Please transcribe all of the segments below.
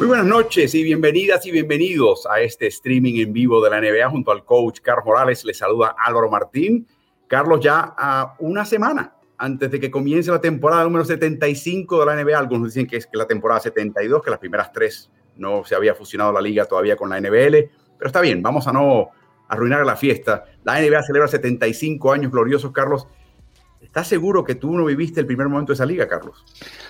Muy buenas noches y bienvenidas y bienvenidos a este streaming en vivo de la NBA junto al coach Carlos Morales. Les saluda Álvaro Martín. Carlos, ya a una semana antes de que comience la temporada número 75 de la NBA, algunos dicen que es la temporada 72, que las primeras tres no se había fusionado la liga todavía con la NBL, pero está bien, vamos a no arruinar la fiesta. La NBA celebra 75 años gloriosos, Carlos. ¿Estás seguro que tú no viviste el primer momento de esa liga, Carlos?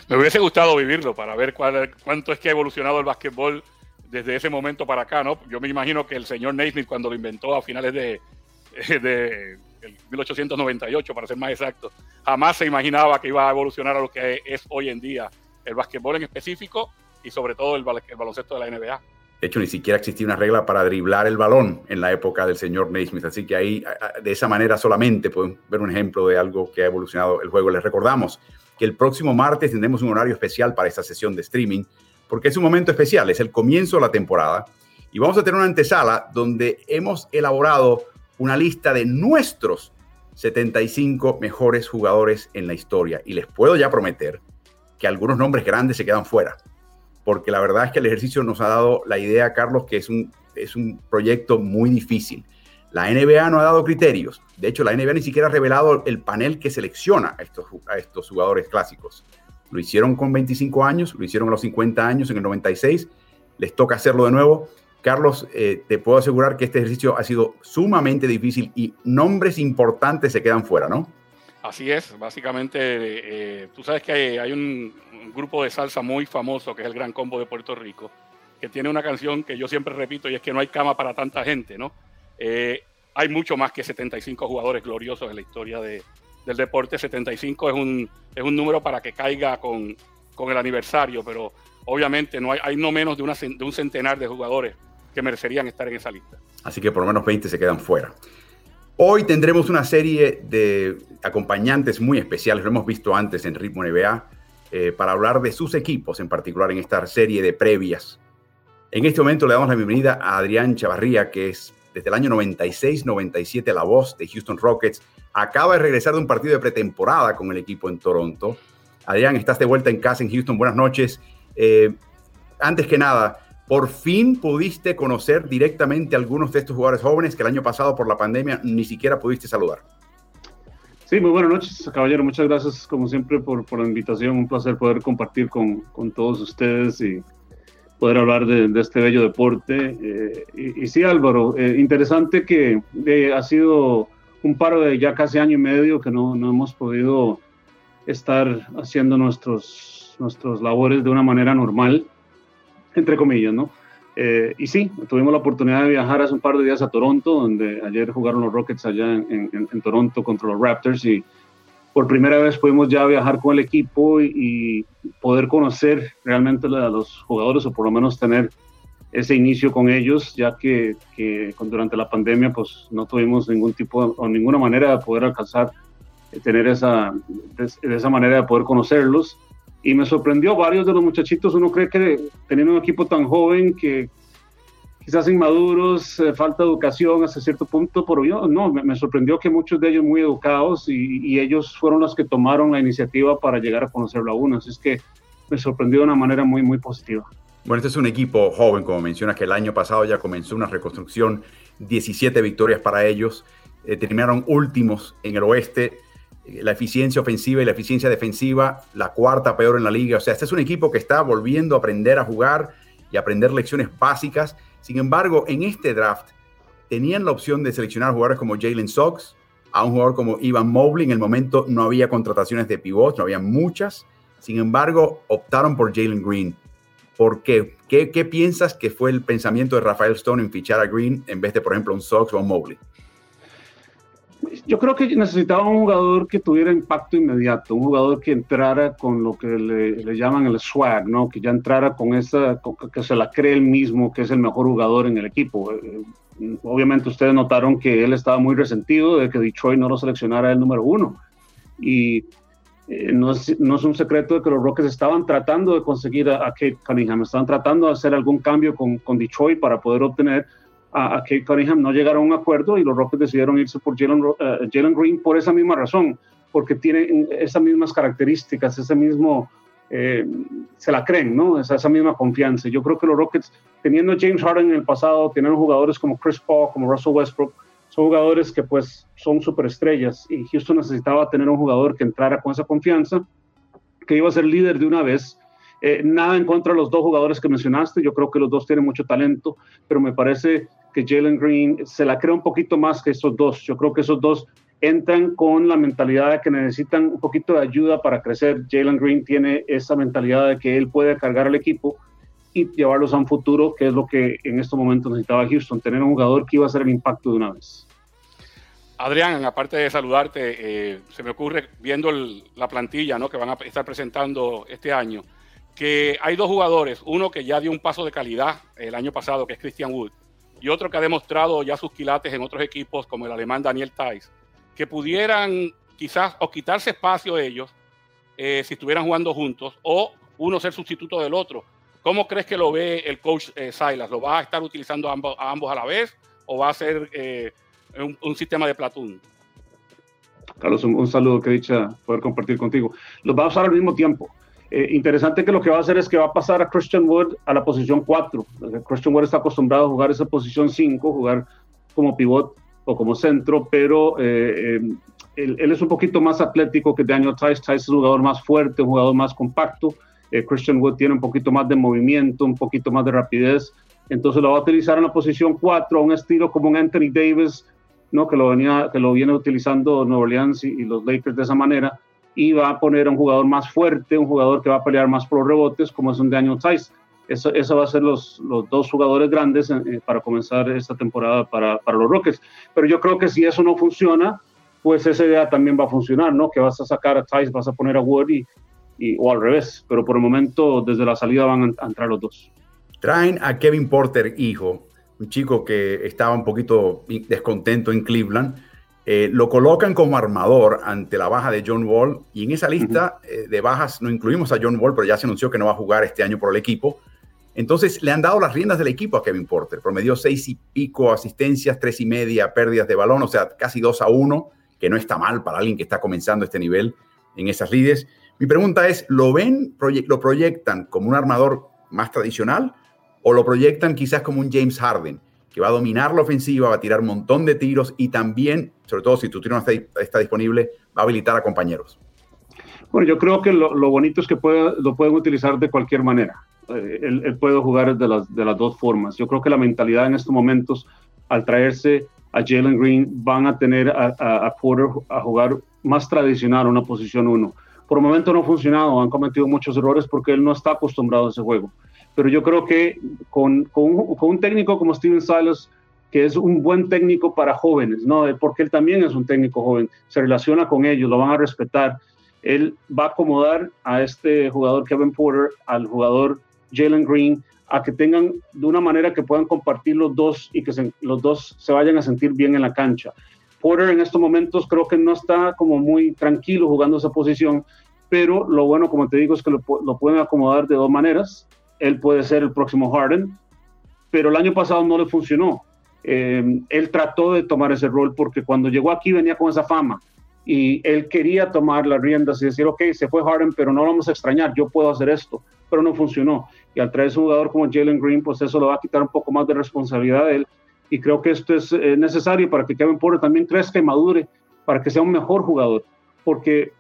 Me hubiese gustado vivirlo para ver cuál, cuánto es que ha evolucionado el básquetbol desde ese momento para acá, ¿no? Yo me imagino que el señor Naismith cuando lo inventó a finales de, de 1898, para ser más exacto, jamás se imaginaba que iba a evolucionar a lo que es hoy en día el básquetbol en específico y sobre todo el, el baloncesto de la NBA. De hecho, ni siquiera existía una regla para driblar el balón en la época del señor Naismith. Así que ahí, de esa manera solamente pueden ver un ejemplo de algo que ha evolucionado el juego. Les recordamos que el próximo martes tendremos un horario especial para esta sesión de streaming, porque es un momento especial, es el comienzo de la temporada. Y vamos a tener una antesala donde hemos elaborado una lista de nuestros 75 mejores jugadores en la historia. Y les puedo ya prometer que algunos nombres grandes se quedan fuera porque la verdad es que el ejercicio nos ha dado la idea, Carlos, que es un, es un proyecto muy difícil. La NBA no ha dado criterios. De hecho, la NBA ni siquiera ha revelado el panel que selecciona a estos, estos jugadores clásicos. Lo hicieron con 25 años, lo hicieron a los 50 años, en el 96. Les toca hacerlo de nuevo. Carlos, eh, te puedo asegurar que este ejercicio ha sido sumamente difícil y nombres importantes se quedan fuera, ¿no? Así es, básicamente, eh, tú sabes que hay, un, grupo de salsa muy famoso que es el Gran Combo de Puerto Rico, que tiene una canción que yo siempre repito y es que no hay cama para tanta gente, ¿no? Eh, hay mucho más que 75 jugadores gloriosos en la historia de, del deporte. 75 es un, es un número para que caiga con, con el aniversario, pero obviamente no hay, hay no menos de, una, de un centenar de jugadores que merecerían estar en esa lista. Así que por lo menos 20 se quedan fuera. Hoy tendremos una serie de acompañantes muy especiales, lo hemos visto antes en Ritmo NBA, eh, para hablar de sus equipos, en particular en esta serie de previas. En este momento le damos la bienvenida a Adrián Chavarría, que es desde el año 96-97 la voz de Houston Rockets. Acaba de regresar de un partido de pretemporada con el equipo en Toronto. Adrián, estás de vuelta en casa en Houston. Buenas noches. Eh, antes que nada, por fin pudiste conocer directamente a algunos de estos jugadores jóvenes que el año pasado por la pandemia ni siquiera pudiste saludar. Sí, muy buenas noches, caballero. Muchas gracias, como siempre, por, la invitación. Un placer poder compartir con, con todos ustedes y poder hablar de, este bello deporte. Eh, y, sí, Álvaro, eh, interesante que eh, ha sido un paro de ya casi año y medio que no, no hemos podido estar haciendo nuestros, nuestros labores de una manera normal entre comillas, ¿no? Eh, y sí, tuvimos la oportunidad de viajar hace un par de días a Toronto, donde ayer jugaron los Rockets allá en, Toronto contra los Raptors y por primera vez pudimos ya viajar con el equipo y, poder conocer realmente a los jugadores o por lo menos tener ese inicio con ellos, ya que, durante la pandemia pues no tuvimos ningún tipo o ninguna manera de poder alcanzar, eh, tener esa, de esa manera de poder conocerlos y me sorprendió varios de los muchachitos. Uno cree que teniendo un equipo tan joven que quizás inmaduros, eh, falta educación hasta cierto punto, pero yo no, me, sorprendió que muchos de ellos muy educados y, ellos fueron los que tomaron la iniciativa para llegar a conocerlo a uno. Así es que me sorprendió de una manera muy, muy positiva. Bueno, este es un equipo joven, como menciona, que el año pasado ya comenzó una reconstrucción, 17 victorias para ellos, eh, terminaron últimos en el oeste la eficiencia ofensiva y la eficiencia defensiva, la cuarta peor en la liga. O sea, este es un equipo que está volviendo a aprender a jugar y aprender lecciones básicas. Sin embargo, en este draft tenían la opción de seleccionar jugadores como Jalen Sox, a un jugador como Ivan Mobley. En el momento no había contrataciones de pivots, no había muchas. Sin embargo, optaron por Jalen Green. ¿Por qué? qué? ¿Qué piensas que fue el pensamiento de Rafael Stone en fichar a Green en vez de, por ejemplo, un Sox o un Mobley? Yo creo que necesitaba un jugador que tuviera impacto inmediato, un jugador que entrara con lo que le, llaman el swag, ¿no? que ya entrara con esa, que se la cree él mismo, que es el mejor jugador en el equipo. Eh, obviamente ustedes notaron que él estaba muy resentido de que Detroit no lo seleccionara el número uno. Y eh, no, es, no, es, un secreto de que los Rockets estaban tratando de conseguir a, a Kate Cunningham, estaban tratando de hacer algún cambio con, con Detroit para poder obtener a, a, Kate Cunningham, no llegaron a un acuerdo y los Rockets decidieron irse por Jalen, uh, Green por esa misma razón, porque tiene esas mismas características, ese mismo, eh, se la creen, ¿no? Esa, esa, misma confianza. Yo creo que los Rockets, teniendo James Harden en el pasado, teniendo jugadores como Chris Paul, como Russell Westbrook, son jugadores que pues son superestrellas y Houston necesitaba tener un jugador que entrara con esa confianza, que iba a ser líder de una vez. Eh, nada en contra de los dos jugadores que mencionaste, yo creo que los dos tienen mucho talento, pero me parece que Jalen Green se la crea un poquito más que esos dos. Yo creo que esos dos entran con la mentalidad de que necesitan un poquito de ayuda para crecer. Jalen Green tiene esa mentalidad de que él puede cargar al equipo y llevarlos a un futuro, que es lo que en estos momentos necesitaba Houston, tener un jugador que iba a hacer el impacto de una vez. Adrián, aparte de saludarte, eh, se me ocurre viendo la plantilla ¿no? que van a estar presentando este año, que hay dos jugadores, uno que ya dio un paso de calidad el año pasado, que es Christian Wood, y otro que ha demostrado ya sus quilates en otros equipos, como el alemán Daniel Thais, que pudieran quizás o quitarse espacio ellos eh, si estuvieran jugando juntos, o uno ser sustituto del otro. ¿Cómo crees que lo ve el coach eh, Silas? ¿Lo va a estar utilizando a ambos, a, ambos a la vez o va a ser eh, un, sistema de platoon? Carlos, un, un saludo que dicha poder compartir contigo. Los va a usar al mismo tiempo. Eh, interesante que lo que va a hacer es que va a pasar a Christian Wood a la posición 4. Christian Wood está acostumbrado a jugar esa posición 5, jugar como pivot o como centro, pero eh, eh, él, él, es un poquito más atlético que Daniel Tice. Tice es un jugador más fuerte, un jugador más compacto. Eh, Christian Wood tiene un poquito más de movimiento, un poquito más de rapidez. Entonces lo va a utilizar en la posición 4, un estilo como un Anthony Davis, ¿no? que, lo venía, que lo viene utilizando Nueva Orleans y, y los Lakers de esa manera y va a poner a un jugador más fuerte, un jugador que va a pelear más por los rebotes, como es un Daniel Tice. Eso, eso va a ser los, los dos jugadores grandes eh, para comenzar esta temporada para, para, los Rockets. Pero yo creo que si eso no funciona, pues esa idea también va a funcionar, ¿no? Que vas a sacar a Tice, vas a poner a Wood y, y, o al revés. Pero por el momento, desde la salida van a entrar los dos. Traen a Kevin Porter, hijo, un chico que estaba un poquito descontento en Cleveland eh, lo colocan como armador ante la baja de John Wall y en esa lista uh -huh. eh, de bajas no incluimos a John Wall, pero ya se anunció que no va a jugar este año por el equipo. Entonces le han dado las riendas del equipo a Kevin Porter. Promedió seis y pico asistencias, tres y media pérdidas de balón, o sea, casi dos a uno, que no está mal para alguien que está comenzando este nivel en esas lides. Mi pregunta es, ¿lo ven, lo proyectan como un armador más tradicional o lo proyectan quizás como un James Harden? Que va a dominar la ofensiva, va a tirar un montón de tiros y también, sobre todo si tu tiro no está, está disponible, va a habilitar a compañeros. Bueno, yo creo que lo, lo bonito es que puede, lo pueden utilizar de cualquier manera. Eh, él, él, puede jugar de las, de las dos formas. Yo creo que la mentalidad en estos momentos, al traerse a Jalen Green, van a tener a, a, a Porter a jugar más tradicional, una posición uno. Por el momento no ha funcionado, han cometido muchos errores porque él no está acostumbrado a ese juego pero yo creo que con, con, con, un técnico como Steven Silas, que es un buen técnico para jóvenes, ¿no? porque él también es un técnico joven, se relaciona con ellos, lo van a respetar, él va a acomodar a este jugador Kevin Porter, al jugador Jalen Green, a que tengan de una manera que puedan compartir los dos y que se, los dos se vayan a sentir bien en la cancha. Porter en estos momentos creo que no está como muy tranquilo jugando esa posición, pero lo bueno, como te digo, es que lo, lo pueden acomodar de dos maneras él puede ser el próximo Harden, pero el año pasado no le funcionó. Eh, él trató de tomar ese rol porque cuando llegó aquí venía con esa fama y él quería tomar las riendas y decir, ok, se fue Harden, pero no lo vamos a extrañar, yo puedo hacer esto, pero no funcionó. Y al traer un jugador como Jalen Green, pues eso le va a quitar un poco más de responsabilidad a él. Y creo que esto es eh, necesario para que Kevin Porter también crezca y madure, para que sea un mejor jugador. Porque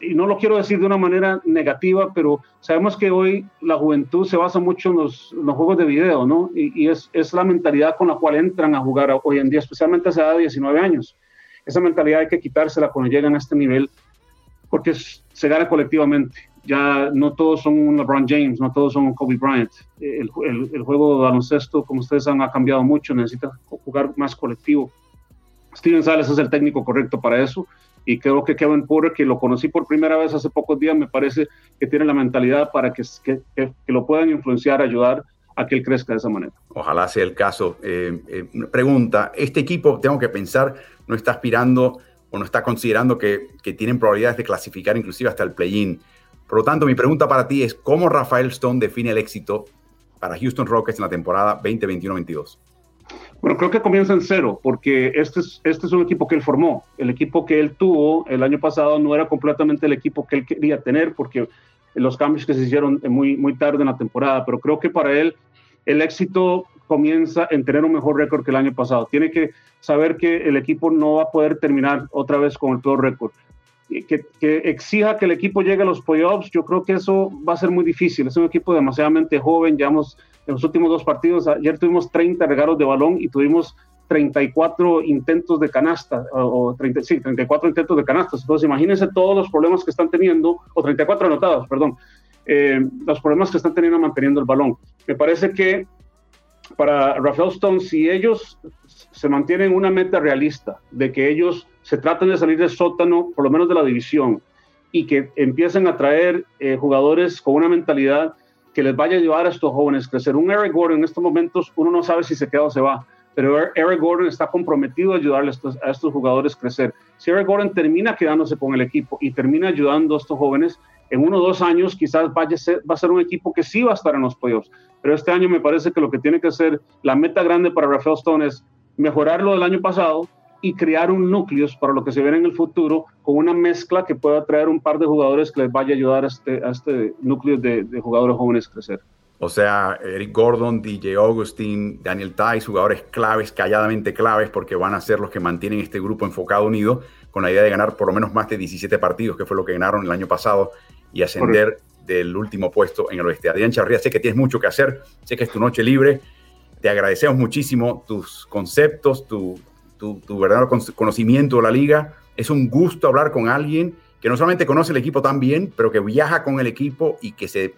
y no lo quiero decir de una manera negativa, pero sabemos que hoy la juventud se basa mucho en los, en los juegos de video, ¿no? Y, y es, es, la mentalidad con la cual entran a jugar hoy en día, especialmente a esa edad de 19 años. Esa mentalidad hay que quitársela cuando llegan a este nivel, porque se gana colectivamente. ya no todos son un LeBron James, no todos son un Kobe Bryant. El, el, juego de baloncesto, como ustedes saben, ha cambiado mucho, necesita jugar más colectivo. Steven Sales es el técnico correcto para eso y creo que Kevin Porter, que lo conocí por primera vez hace pocos días, me parece que tiene la mentalidad para que, que, que, lo puedan influenciar, ayudar a que él crezca de esa manera. Ojalá sea el caso. Eh, eh, pregunta, este equipo, tengo que pensar, no está aspirando o no está considerando que, que tienen probabilidades de clasificar inclusive hasta el play-in. Por lo tanto, mi pregunta para ti es, ¿cómo Rafael Stone define el éxito para Houston Rockets en la temporada 2021-22? Bueno, creo que comienza en cero, porque este es, este es un equipo que él formó. El equipo que él tuvo el año pasado no era completamente el equipo que él quería tener, porque los cambios que se hicieron muy, muy tarde en la temporada, pero creo que para él el éxito comienza en tener un mejor récord que el año pasado. Tiene que saber que el equipo no va a poder terminar otra vez con el peor récord que, exija que el equipo llegue a los playoffs, yo creo que eso va a ser muy difícil. Es un equipo demasiadamente joven, llevamos en los últimos dos partidos, ayer tuvimos 30 regalos de balón y tuvimos 34 intentos de canasta, o, 30, sí, 34 intentos de canasta. Entonces, imagínense todos los problemas que están teniendo, o 34 anotados, perdón, eh, los problemas que están teniendo manteniendo el balón. Me parece que para Rafael Stone, si ellos se mantienen una meta realista de que ellos se traten de salir del sótano, por lo menos de la división, y que empiecen a traer eh, jugadores con una mentalidad que les vaya a ayudar a estos jóvenes a crecer. Un Eric Gordon en estos momentos, uno no sabe si se queda o se va, pero Eric Gordon está comprometido a ayudarle a estos, a jugadores a crecer. Si Eric Gordon termina quedándose con el equipo y termina ayudando a estos jóvenes, en uno o dos años quizás vaya a va a ser un equipo que sí va a estar en los playoffs. Pero este año me parece que lo que tiene que ser la meta grande para Rafael Stone es mejorar lo del año pasado y crear un núcleo para lo que se viene en el futuro con una mezcla que pueda traer un par de jugadores que les vaya a ayudar a este, a este núcleo de, de jugadores jóvenes a crecer. O sea, Eric Gordon, DJ Augustin, Daniel Tice, jugadores claves, calladamente claves, porque van a ser los que mantienen este grupo enfocado unido con la idea de ganar por lo menos más de 17 partidos, que fue lo que ganaron el año pasado, y ascender del último puesto en el oeste. Adrián Charría, sé que tienes mucho que hacer, sé que es tu noche libre, te agradecemos muchísimo tus conceptos, tu, tu, verdadero conocimiento de la liga. Es un gusto hablar con alguien que no solamente conoce el equipo tan bien, pero que viaja con el equipo y que se,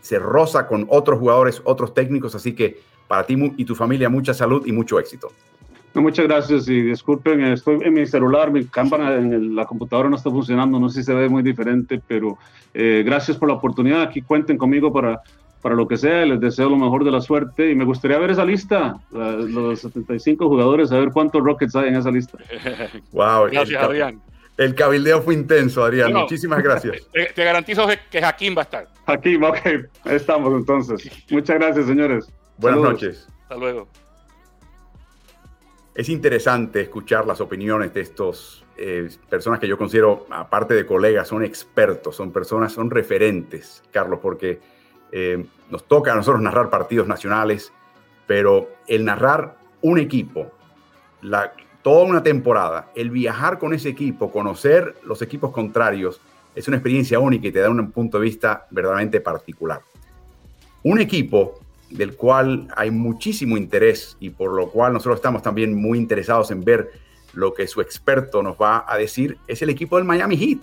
se roza con otros jugadores, otros técnicos. Así que para ti y tu familia mucha salud y mucho éxito. muchas gracias y disculpen, estoy en mi celular, mi cámara en la computadora no está funcionando, no sé si se ve muy diferente, pero eh, gracias por la oportunidad. Aquí cuenten conmigo para para lo que sea, les deseo lo mejor de la suerte y me gustaría ver esa lista, los 75 jugadores, a ver cuántos Rockets hay en esa lista. wow, gracias, el, Adrián. El cabildeo fue intenso, Adrián. Muchísimas gracias. Te, garantizo que Jaquín va a estar. Jaquín, ok, ahí estamos entonces. Muchas gracias, señores. Buenas noches. Hasta luego. Es interesante escuchar las opiniones de estos eh, personas que yo considero, aparte de colegas, son expertos, son personas, son referentes, Carlos, porque eh, nos toca a nosotros narrar partidos nacionales, pero el narrar un equipo, toda una temporada, el viajar con ese equipo, conocer los equipos contrarios, es una experiencia única y te da un punto de vista verdaderamente particular. Un equipo del cual hay muchísimo interés y por lo cual nosotros estamos también muy interesados en ver lo que su experto nos va a decir, es el equipo del Miami Heat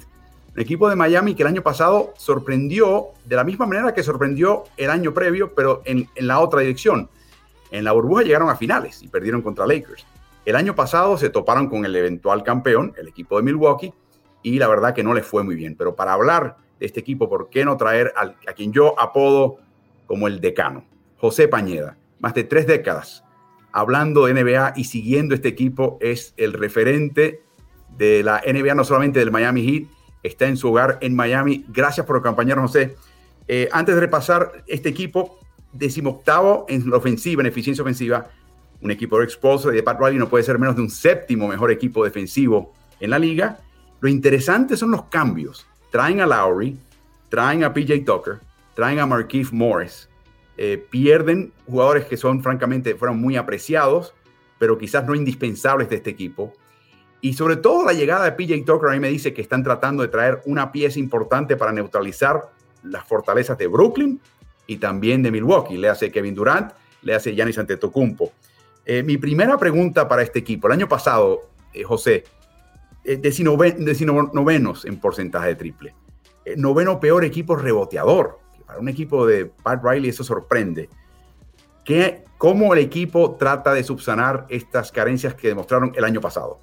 el equipo de Miami que el año pasado sorprendió de la misma manera que sorprendió el año previo, pero en, la otra dirección. En la burbuja llegaron a finales y perdieron contra Lakers. El año pasado se toparon con el eventual campeón, el equipo de Milwaukee, y la verdad que no les fue muy bien. Pero para hablar de este equipo, ¿por qué no traer a quien yo apodo como el decano? José Pañeda, más de tres décadas hablando de NBA y siguiendo este equipo, es el referente de la NBA, no solamente del Miami Heat, está en su hogar en Miami. Gracias por acompañarnos, José. Eh, antes de repasar este equipo, decimoctavo en la ofensiva, en eficiencia ofensiva, un equipo de y de Pat Riley no puede ser menos de un séptimo mejor equipo defensivo en la liga. Lo interesante son los cambios. Traen a Lowry, traen a PJ Tucker, traen a Markeith Morris. Eh, pierden jugadores que son, francamente, fueron muy apreciados, pero quizás no indispensables de este equipo. Y sobre todo la llegada de PJ Tucker a mí me dice que están tratando de traer una pieza importante para neutralizar las fortalezas de Brooklyn y también de Milwaukee. Le hace Kevin Durant, le hace Giannis Antetokounmpo. Eh, mi primera pregunta para este equipo, el año pasado, eh, José, eh, novenos en porcentaje de triple. eh, noveno peor equipo reboteador. Para un equipo de Pat Riley eso sorprende. ¿Qué, ¿Cómo el equipo trata de subsanar estas carencias que demostraron el año pasado?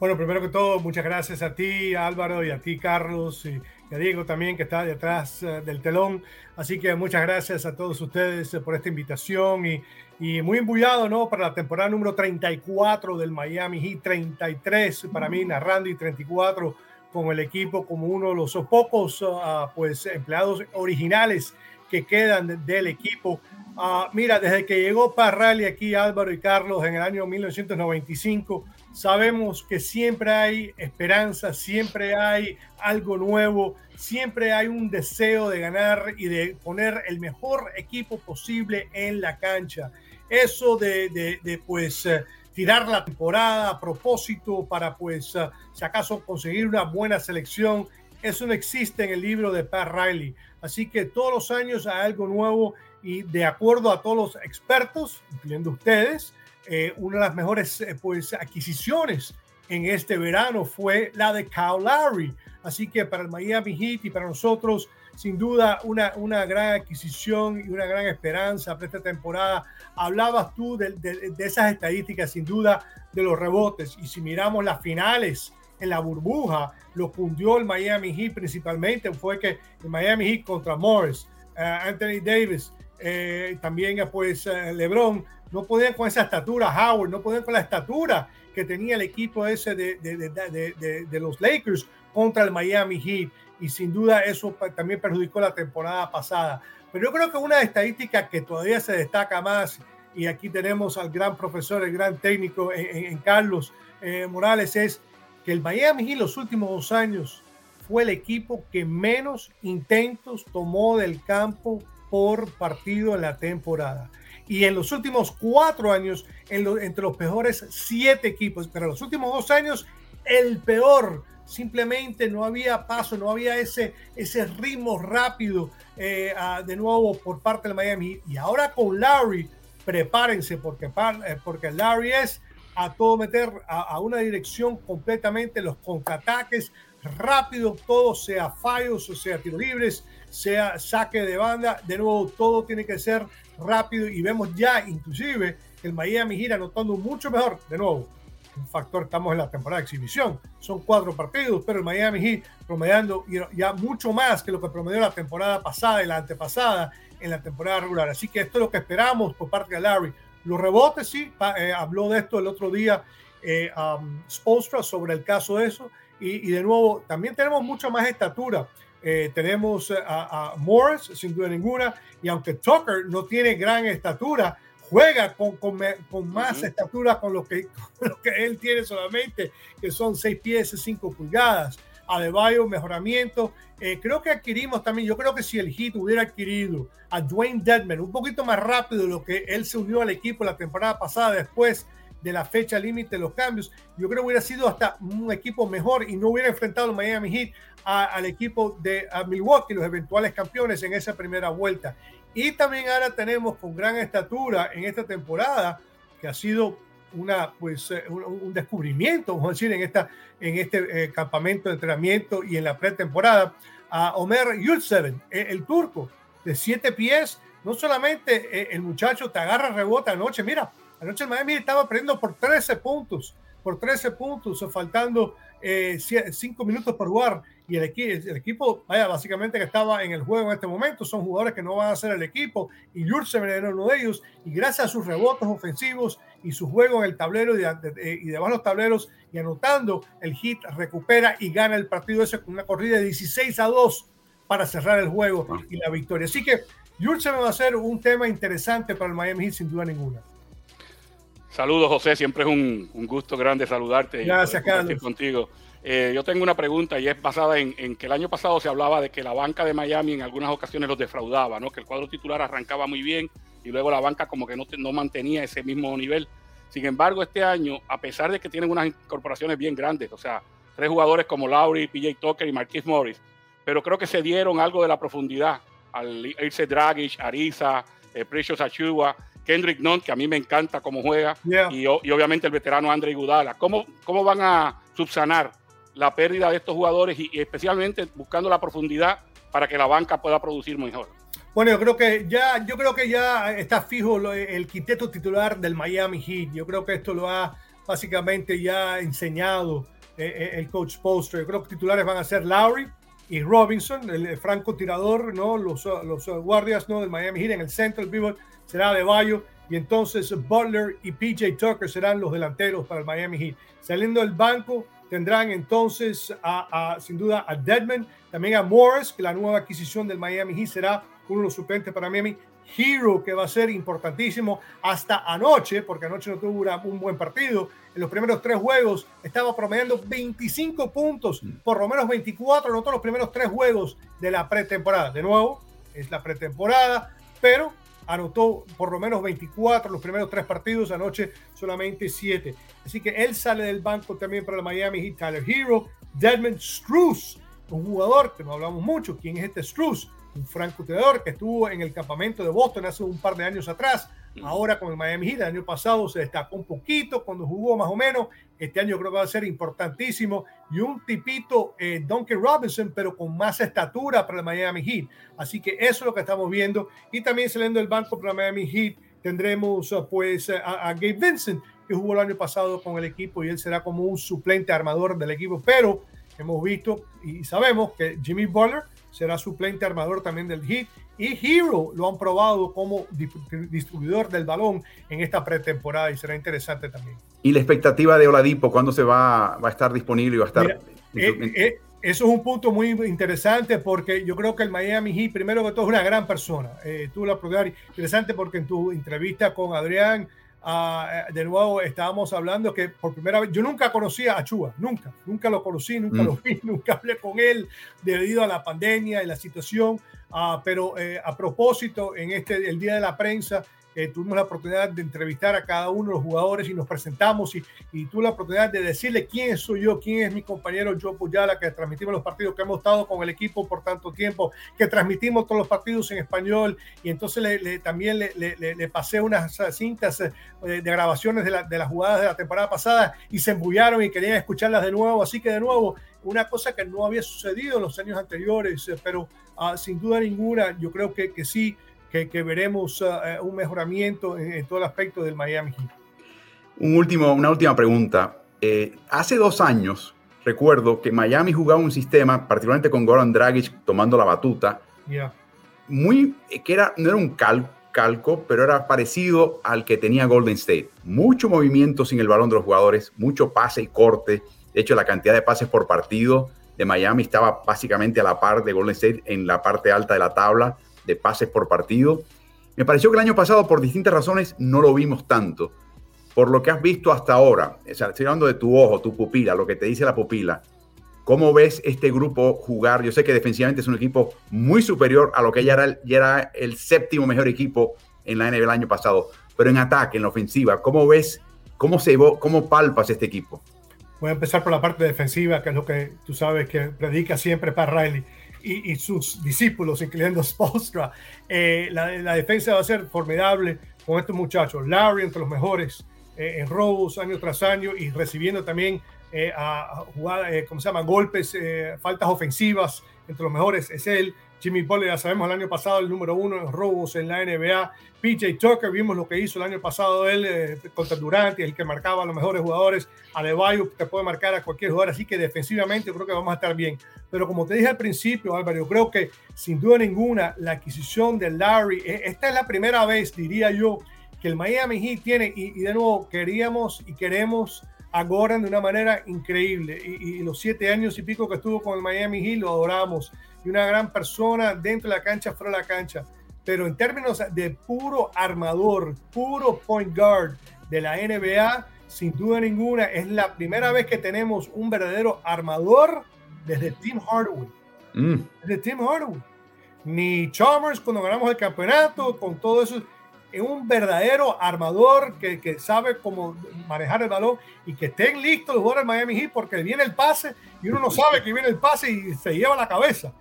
Bueno, primero que todo, muchas gracias a ti, Álvaro, y a ti, Carlos, y, a Diego también, que está detrás eh, del telón. Así que muchas gracias a todos ustedes por esta invitación y, y muy embullado, ¿no? Para la temporada número 34 del Miami Heat, 33 para mí, narrando y 34 con el equipo como uno de los pocos uh, pues, empleados originales que quedan del equipo. Uh, mira, desde que llegó Parrali aquí Álvaro y Carlos en el año 1995, sabemos que siempre hay esperanza, siempre hay algo nuevo, siempre hay un deseo de ganar y de poner el mejor equipo posible en la cancha. Eso de, de, pues eh, tirar la temporada a propósito para, pues, uh, si acaso conseguir una buena selección. Eso no existe en el libro de Pat Riley. Así que todos los años hay algo nuevo y de acuerdo a todos los expertos, incluyendo ustedes, eh, una de las mejores eh, pues, adquisiciones en este verano fue la de Lowry. Así que para el Miami Heat y para nosotros sin duda una, una gran adquisición y una gran esperanza para esta temporada. Hablabas tú de, esas estadísticas, sin duda, de los rebotes. Y si miramos las finales en la burbuja, lo cundió el Miami Heat principalmente, fue que el Miami Heat contra Morris, eh, Anthony Davis, eh, también pues eh, LeBron, no podían con esa estatura, Howard, no podían con la estatura que tenía el equipo ese de, de, de los Lakers contra el Miami Heat y sin duda eso también perjudicó la temporada pasada. Pero yo creo que una estadística que todavía se destaca más, y aquí tenemos al gran profesor, el gran técnico en, Carlos eh, Morales, es que el Miami Heat los últimos dos años fue el equipo que menos intentos tomó del campo por partido en la temporada. Y en los últimos cuatro años, entre los peores siete equipos, pero en los últimos dos años, el peor simplemente no había paso, no había ese, ese ritmo rápido eh, de nuevo por parte del Miami. Y ahora con Larry, prepárense porque, eh, porque Larry es a todo meter a, una dirección completamente los contraataques rápido, todo sea fallos, o sea tiros libres, sea saque de banda, de nuevo todo tiene que ser rápido y vemos ya inclusive el Miami gira anotando mucho mejor, de nuevo, un factor, estamos en la temporada de exhibición, son cuatro partidos, pero el Miami Heat promediando ya mucho más que lo que promedió la temporada pasada y la antepasada en la temporada regular. Así que esto es lo que esperamos por parte de Larry. Los rebotes, sí, eh, habló de esto el otro día eh, um, Spolstra sobre el caso de eso. Y, de nuevo, también tenemos mucha más estatura. Eh, tenemos a, a, Morris, sin duda ninguna, y aunque Tucker no tiene gran estatura, juega con, con, con más estatura con lo, que, lo que él tiene solamente, que son 6 pies, 5 pulgadas. Adebayo, mejoramiento. Eh, creo que adquirimos también, yo creo que si el Heat hubiera adquirido a Dwayne Dedman un poquito más rápido de lo que él se unió al equipo la temporada pasada después de la fecha límite de los cambios, yo creo que hubiera sido hasta un equipo mejor y no hubiera enfrentado al Miami Heat al equipo de Milwaukee, los eventuales campeones en esa primera vuelta. Y también ahora tenemos con gran estatura en esta temporada, que ha sido una, pues, eh, un, descubrimiento, vamos a decir, en, esta, en este eh, campamento de entrenamiento y en la pretemporada, a Omer Yurtseven, el, el, turco, de siete pies. No solamente eh, el muchacho te agarra rebota anoche, mira, anoche el Miami estaba perdiendo por 13 puntos, por 13 puntos, faltando cinco minutos por jugar y el, el, equipo, vaya, básicamente que estaba en el juego en este momento, son jugadores que no van a ser el equipo, y Jurseven era uno de ellos, y gracias a sus rebotes ofensivos y su juego en el tablero y, de, y debajo de los tableros y anotando, el hit recupera y gana el partido ese con una corrida de 16 a 2 para cerrar el juego y la victoria. Así que Jurseven va a ser un tema interesante para el Miami Heat sin duda ninguna. Saludos, José. Siempre es un, un gusto grande saludarte Gracias, y Carlos. contigo. Eh, yo tengo una pregunta y es basada en, que el año pasado se hablaba de que la banca de Miami en algunas ocasiones los defraudaba, ¿no? que el cuadro titular arrancaba muy bien y luego la banca como que no, no mantenía ese mismo nivel. Sin embargo, este año, a pesar de que tienen unas incorporaciones bien grandes, o sea, tres jugadores como Lowry, PJ Tucker y Marquis Morris, pero creo que se dieron algo de la profundidad al irse Dragic, Ariza, eh, Precious Achua, Kendrick Nunn, que a mí me encanta cómo juega, y, obviamente el veterano Andre Gudala. ¿Cómo, ¿Cómo van a subsanar la pérdida de estos jugadores y, especialmente buscando la profundidad para que la banca pueda producir mejor. Bueno, yo creo que ya, yo creo que ya está fijo el quinteto titular del Miami Heat. Yo creo que esto lo ha básicamente ya enseñado eh, eh, el coach Poster. Yo creo que titulares van a ser Lowry y Robinson, el, franco tirador, ¿no? Los, los guardias ¿no? del Miami Heat en el centro, el pivot será de Bayo y entonces Butler y PJ Tucker serán los delanteros para el Miami Heat. Saliendo del banco tendrán entonces sin duda a Deadman, también a Morris, que la nueva adquisición del Miami Heat será uno de los suplentes para Miami. Hero, que va a ser importantísimo hasta anoche, porque anoche no tuvo un buen partido. En los primeros tres juegos estaba promediando 25 puntos, por lo menos 24 en todos los primeros tres juegos de la pretemporada. De nuevo, es la pretemporada, pero anotó por lo menos 24 los primeros tres partidos, anoche solamente 7. Así que él sale del banco también para el Miami Heat, Tyler Hero, Deadman Struz, un jugador que no hablamos mucho, ¿quién es este Struz? Un francotirador que estuvo en el campamento de Boston hace un par de años atrás, Ahora con el Miami Heat, el año pasado se destacó un poquito cuando jugó más o menos. Este año creo que va a ser importantísimo. Y un tipito, eh, Duncan Robinson, pero con más estatura para el Miami Heat. Así que eso es lo que estamos viendo. Y también saliendo del banco para el Miami Heat, tendremos uh, pues a, Gabe Vincent, que jugó el año pasado con el equipo y él será como un suplente armador del equipo. Pero hemos visto y sabemos que Jimmy Butler será suplente armador también del Heat y Hero lo han probado como distribuidor del balón en esta pretemporada y será interesante también. ¿Y la expectativa de Oladipo cuándo se va, va a estar disponible y va a estar? Eh, eh, eso es un punto muy interesante porque yo creo que el Miami Heat, primero que todo, es una gran persona. Eh, tú la oportunidad interesante porque en tu entrevista con Adrián, ah, de nuevo estábamos hablando que por primera vez, yo nunca conocía a Chua, nunca, nunca lo conocí, nunca lo mm. vi, nunca hablé con él debido a la pandemia y la situación Ah, pero eh, a propósito, en este el día de la prensa, eh, tuvimos la oportunidad de entrevistar a cada uno de los jugadores y nos presentamos y, y tuve la oportunidad de decirle quién soy yo, quién es mi compañero Joe Puyala, que transmitimos los partidos, que hemos estado con el equipo por tanto tiempo, que transmitimos todos los partidos en español. Y entonces le, también le, le, pasé unas cintas eh, de grabaciones de, de las jugadas de la temporada pasada y se embullaron y querían escucharlas de nuevo, así que de nuevo una cosa que no había sucedido en los años anteriores, eh, pero ah, sin duda ninguna yo creo que, que sí, que, que veremos ah, eh, un mejoramiento en, todo el aspecto del Miami Heat. Un último, una última pregunta. Eh, hace dos años recuerdo que Miami jugaba un sistema, particularmente con Goran Dragic tomando la batuta, muy, que era, no era un calco, pero era parecido al que tenía Golden State. Mucho movimiento sin el balón de los jugadores, mucho pase y corte de hecho, la cantidad de pases por partido de Miami estaba básicamente a la par de Golden State en la parte alta de la tabla de pases por partido. Me pareció que el año pasado, por distintas razones, no lo vimos tanto. Por lo que has visto hasta ahora, estoy hablando de tu ojo, tu pupila, lo que te dice la pupila. ¿Cómo ves este grupo jugar? Yo sé que defensivamente es un equipo muy superior a lo que ya era, ya era el séptimo mejor equipo en la NBA el año pasado. Pero en ataque, en la ofensiva, ¿cómo ves, cómo, se, cómo palpas este equipo? Voy a empezar por la parte defensiva, que es lo que tú sabes que predica siempre para Riley y, sus discípulos, incluyendo Spolstra. Eh, la, defensa va a ser formidable con estos muchachos. Larry entre los mejores eh, en robos año tras año y recibiendo también eh, a, jugadas, ¿cómo se llama? Golpes, faltas ofensivas entre los mejores. Es él. Jimmy Butler, ya sabemos, el año pasado el número uno en robos en la NBA. PJ Tucker, vimos lo que hizo el año pasado él eh, contra Durant, el que marcaba a los mejores jugadores. Adebayo te puede marcar a cualquier jugador, así que defensivamente creo que vamos a estar bien. Pero como te dije al principio, Álvaro, yo creo que sin duda ninguna la adquisición de Larry, e, esta es la primera vez, diría yo, que el Miami Heat tiene, y, de nuevo queríamos y queremos a Goran de una manera increíble. Y, y, los siete años y pico que estuvo con el Miami Heat lo adoramos y una gran persona dentro de la cancha, fuera de la cancha. Pero en términos de puro armador, puro point guard de la NBA, sin duda ninguna, es la primera vez que tenemos un verdadero armador desde Tim Hardaway. Mm. Desde Tim Hardaway. Ni Chalmers cuando ganamos el campeonato, con todo eso es un verdadero armador que, que, sabe cómo manejar el balón y que estén listos los jugadores del Miami Heat porque viene el pase y uno no sabe que viene el pase y se lleva la cabeza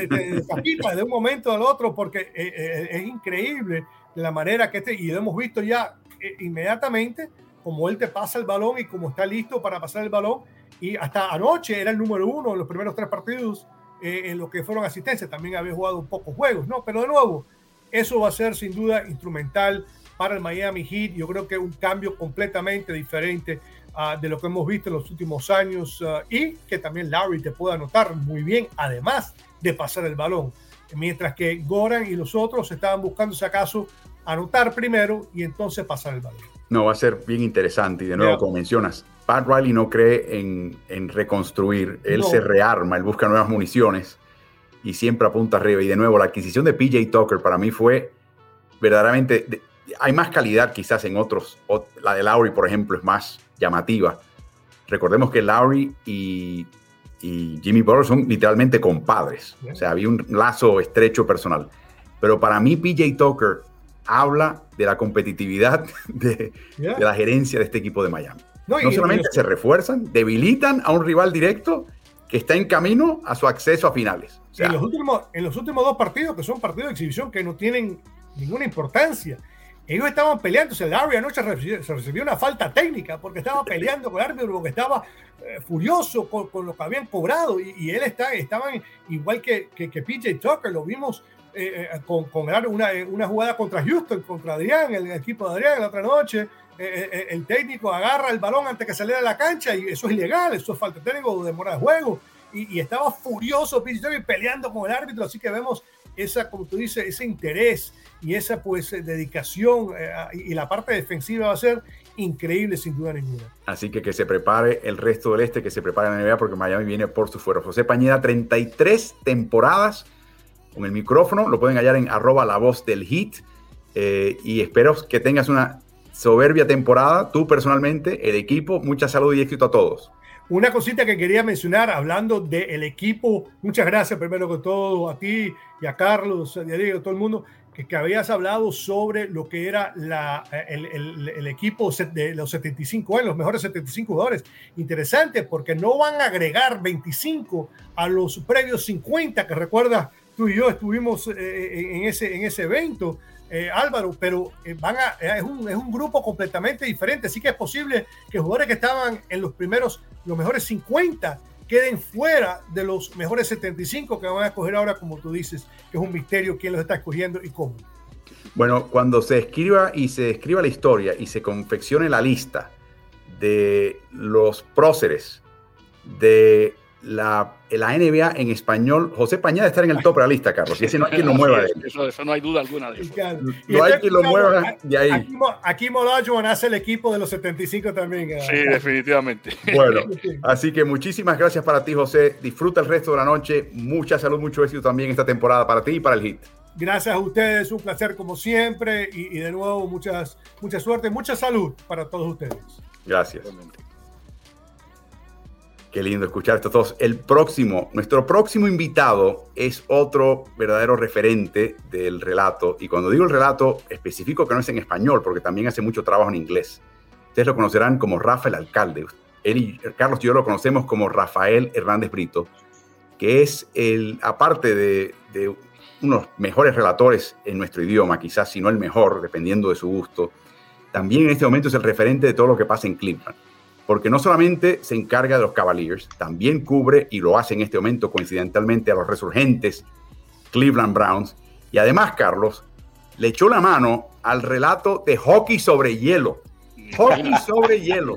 te, de un momento al otro porque eh, eh, es increíble la manera que este, y lo hemos visto ya eh, inmediatamente, como él te pasa el balón y como está listo para pasar el balón, y hasta anoche era el número uno en los primeros tres partidos eh, en lo que fueron asistencias. También había jugado pocos juegos, ¿no? Pero de nuevo, eso va a ser sin duda instrumental para el Miami Heat. Yo creo que un cambio completamente diferente uh, de lo que hemos visto en los últimos años uh, y que también Larry te pueda anotar muy bien, además de pasar el balón. Mientras que Goran y los otros estaban buscando, si acaso, anotar primero y entonces pasar el balón. No, va a ser bien interesante y de nuevo, yeah. como mencionas, Pat Riley no cree en, en reconstruir, él no. se rearma, él busca nuevas municiones y siempre apunta arriba. Y de nuevo, la adquisición de PJ Tucker para mí fue verdaderamente, de, hay más calidad quizás en otros, la de Lowry, por ejemplo, es más llamativa. Recordemos que Lowry y, y Jimmy Butler son literalmente compadres, o sea, había un lazo estrecho personal. Pero para mí PJ Tucker habla de la competitividad de, yeah. de la gerencia de este equipo de Miami. No, no solamente se refuerzan, debilitan a un rival directo que está en camino a su acceso a finales. O sea, en, los últimos, en los últimos dos partidos, que son partidos de exhibición que no tienen ninguna importancia, ellos estaban peleando. O Larry anoche recibió, se recibió una falta técnica porque estaba peleando con el árbitro, porque estaba eh, furioso con, con, lo que habían cobrado. Y, él está, estaban igual que, que, que PJ Tucker, lo vimos eh, eh, con, con una, una, jugada contra Houston, contra Adrián, el, equipo de Adrián la otra noche. Eh, eh, el técnico agarra el balón antes que saliera a la cancha y eso es ilegal, eso es falta técnico, demora de juego. Y, y estaba furioso Pittsburgh peleando con el árbitro, así que vemos esa, como tú dices, ese interés y esa pues dedicación eh, y la parte defensiva va a ser increíble sin duda ninguna. Así que que se prepare el resto del este, que se prepare la NBA porque Miami viene por su fuero. José Pañeda, 33 temporadas con el micrófono, lo pueden hallar en arroba la voz del hit eh, y espero que tengas una soberbia temporada, tú personalmente, el equipo, mucha salud y éxito a todos. Una cosita que quería mencionar, hablando del de equipo, muchas gracias primero que todo a ti y a Carlos, a Diego, a todo el mundo, que, habías hablado sobre lo que era la, el, el, el, equipo de los 75 años, los mejores 75 jugadores. Interesante porque no van a agregar 25 a los previos 50, que recuerda, tú y yo estuvimos eh, en, ese, en ese evento eh, Álvaro, pero eh, van a, es, un, es un grupo completamente diferente, así que es posible que jugadores que estaban en los primeros, los mejores 50, queden fuera de los mejores 75 que van a escoger ahora, como tú dices, que es un misterio quién los está escogiendo y cómo. Bueno, cuando se escriba y se escriba la historia y se confeccione la lista de los próceres de la, la, NBA en español, José Pañada está en el top de la lista, Carlos. Y ese no hay quien lo mueva de ahí. Eso, eso, no hay duda alguna de eso. No hay quien lo mueva de ahí. Aquí, aquí Molajuwon hace el equipo de los 75 también. Sí, definitivamente. Bueno, así que muchísimas gracias para ti, José. Disfruta el resto de la noche. Mucha salud, mucho éxito también esta temporada para ti y para el HIT. Gracias a ustedes, un placer como siempre. Y, y de nuevo, muchas, mucha suerte, mucha salud para todos ustedes. Gracias. Qué lindo escuchar esto todos. El próximo, nuestro próximo invitado es otro verdadero referente del relato. Y cuando digo el relato, especifico que no es en español, porque también hace mucho trabajo en inglés. Ustedes lo conocerán como Rafael Alcalde. Él y Carlos y yo lo conocemos como Rafael Hernández Brito, que es el, aparte de, de unos mejores relatores en nuestro idioma, quizás si no el mejor, dependiendo de su gusto, también en este momento es el referente de todo lo que pasa en Cleveland porque no solamente se encarga de los Cavaliers, también cubre y lo hace en este momento coincidentalmente a los resurgentes Cleveland Browns. Y además, Carlos, le echó la mano al relato de hockey sobre hielo. Hockey sobre hielo.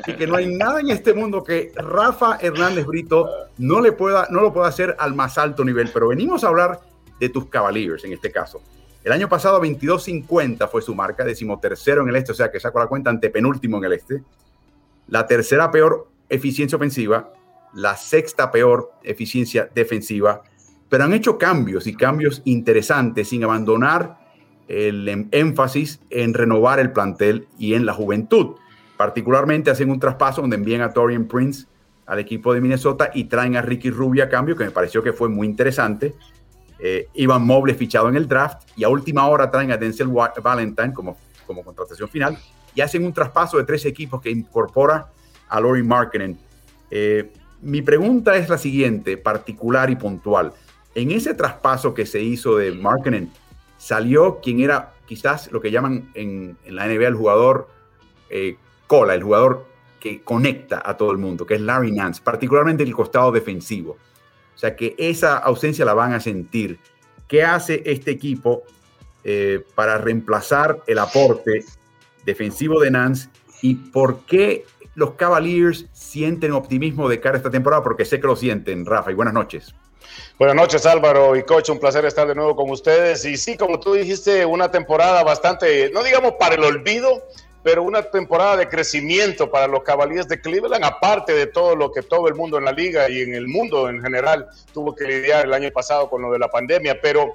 Así que no hay nada en este mundo que Rafa Hernández Brito no, le pueda, no lo pueda hacer al más alto nivel. Pero venimos a hablar de tus Cavaliers en este caso. El año pasado 22.50 fue su marca, decimotercero en el este, o sea que sacó la cuenta ante penúltimo en el este la tercera peor eficiencia ofensiva, la sexta peor eficiencia defensiva, pero han hecho cambios y cambios interesantes sin abandonar el em, énfasis en renovar el plantel y en la juventud. Particularmente hacen un traspaso donde envían a Torian Prince al equipo de Minnesota y traen a Ricky Rubio a cambio, que me pareció que fue muy interesante. Eh, Ivan fichado en el draft y a última hora traen a Denzel Valentine como, como contratación final y hacen un traspaso de tres equipos que incorpora a Lori Markkinen. Eh, mi pregunta es la siguiente, particular y puntual. En ese traspaso que se hizo de Markkinen, salió quien era quizás lo que llaman en, en la NBA el jugador eh, cola, el jugador que conecta a todo el mundo, que es Larry Nance, particularmente el costado defensivo. O sea que esa ausencia la van a sentir. ¿Qué hace este equipo eh, para reemplazar el aporte defensivo de Nance y por qué los Cavaliers sienten optimismo de cara a esta temporada? Porque sé que lo sienten, Rafa, y buenas noches. Buenas noches Álvaro y Coach, un placer estar de nuevo con ustedes. Y sí, como tú dijiste, una temporada bastante, no digamos para el olvido, pero una temporada de crecimiento para los Cavaliers de Cleveland, aparte de todo lo que todo el mundo en la liga y en el mundo en general tuvo que lidiar el año pasado con lo de la pandemia. Pero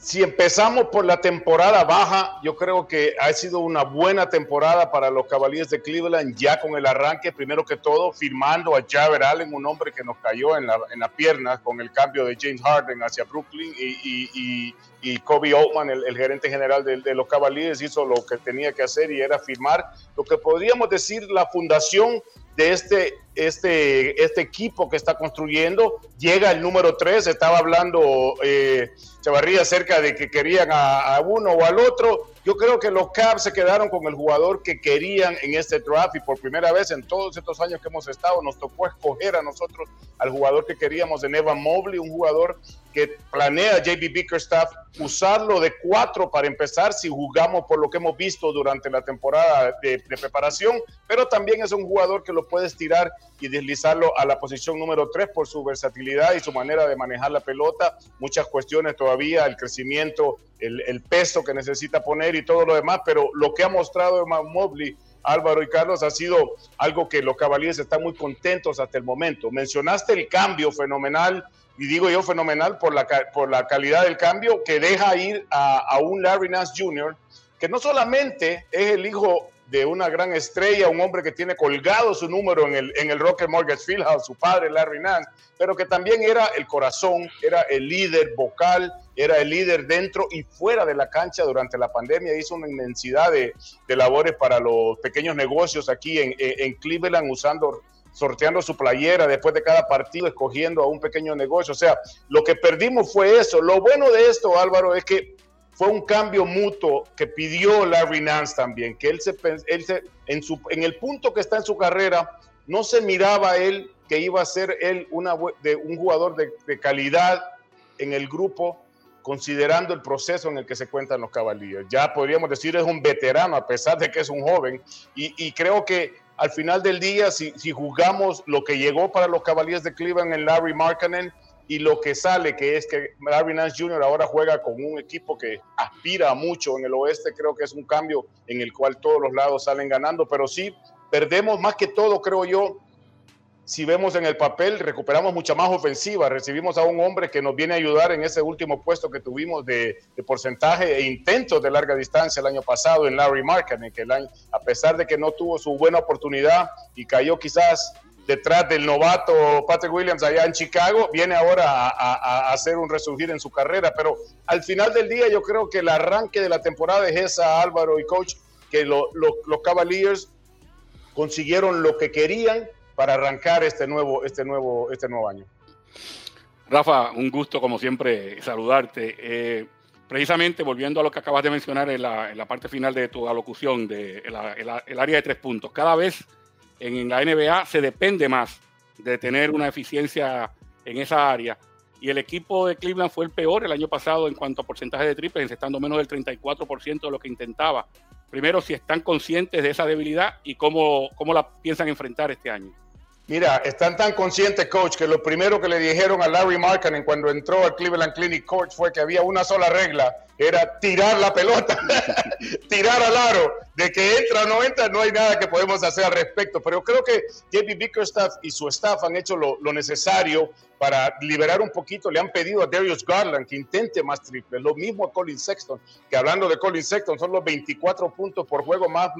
si empezamos por la temporada baja, yo creo que ha sido una buena temporada para los Cavaliers de Cleveland, ya con el arranque, primero que todo, firmando a Jared Allen, un hombre que nos cayó en la, en pierna con el cambio de James Harden hacia Brooklyn y, y, Kobe Oldman, el, gerente general de, de, los Cavaliers, hizo lo que tenía que hacer y era firmar. Lo que podríamos decir la fundación de este, este, este equipo que está construyendo. Llega el número 3, estaba hablando eh, Chavarría acerca de que querían a, uno o al otro. Yo creo que los Cavs se quedaron con el jugador que querían en este draft y por primera vez en todos estos años que hemos estado nos tocó escoger a nosotros al jugador que queríamos de Evan Mobley, un jugador que planea JB Bickerstaff usarlo de cuatro para empezar si jugamos por lo que hemos visto durante la temporada de, preparación, pero también es un jugador que lo puedes tirar y deslizarlo a la posición número tres por su versatilidad y su manera de manejar la pelota. Muchas cuestiones todavía, el crecimiento, el, peso que necesita poner y todo lo demás, pero lo que ha mostrado Eman Mobley Álvaro y Carlos, ha sido algo que los Cavaliers están muy contentos hasta el momento. Mencionaste el cambio fenomenal y digo yo fenomenal por la, por la calidad del cambio, que deja ir a, un Larry Nance Jr., que no solamente es el hijo de una gran estrella, un hombre que tiene colgado su número en el, en el Rocket Mortgage Fieldhouse, su padre Larry Nance, pero que también era el corazón, era el líder vocal, era el líder dentro y fuera de la cancha durante la pandemia, hizo una inmensidad de, de labores para los pequeños negocios aquí en, en Cleveland usando sorteando su playera después de cada partido, escogiendo a un pequeño negocio. O sea, lo que perdimos fue eso. Lo bueno de esto, Álvaro, es que fue un cambio mutuo que pidió Larry Nance también, que él se, él se en, su, en el punto que está en su carrera, no se miraba él que iba a ser él una, de, un jugador de, calidad en el grupo, considerando el proceso en el que se cuentan los caballeros. Ya podríamos decir es un veterano, a pesar de que es un joven, y, y creo que al final del día, si, si juzgamos lo que llegó para los Cavaliers de Cleveland en Larry Markkanen y lo que sale, que es que Larry Nance Jr. ahora juega con un equipo que aspira mucho en el oeste, creo que es un cambio en el cual todos los lados salen ganando, pero sí perdemos más que todo, creo yo, si vemos en el papel, recuperamos mucha más ofensiva. Recibimos a un hombre que nos viene a ayudar en ese último puesto que tuvimos de, porcentaje e intentos de larga distancia el año pasado en Larry Markkinen, que el año, a pesar de que no tuvo su buena oportunidad y cayó quizás detrás del novato Patrick Williams allá en Chicago, viene ahora a, hacer un resurgir en su carrera. Pero al final del día yo creo que el arranque de la temporada es esa, Álvaro y coach, que los Cavaliers consiguieron lo que querían para arrancar este nuevo, este nuevo, este nuevo año. Rafa, un gusto como siempre saludarte. Eh, precisamente volviendo a lo que acabas de mencionar en la, parte final de tu alocución, de el, área de tres puntos. Cada vez en la NBA se depende más de tener una eficiencia en esa área. Y el equipo de Cleveland fue el peor el año pasado en cuanto a porcentaje de triples, encestando menos del 34% de lo que intentaba. Primero, si están conscientes de esa debilidad y cómo, cómo la piensan enfrentar este año. Mira, están tan conscientes, coach, que lo primero que le dijeron a Larry Markkinen cuando entró al Cleveland Clinic Coach fue que había una sola regla, era tirar la pelota, tirar al aro. De que entra o no entra, no hay nada que podemos hacer al respecto. Pero creo que JP Bickerstaff y su staff han hecho lo necesario para liberar un poquito, le han pedido a Darius Garland que intente más triples. Lo mismo a Colin Sexton, que hablando de Colin Sexton, son los 24 puntos por juego más,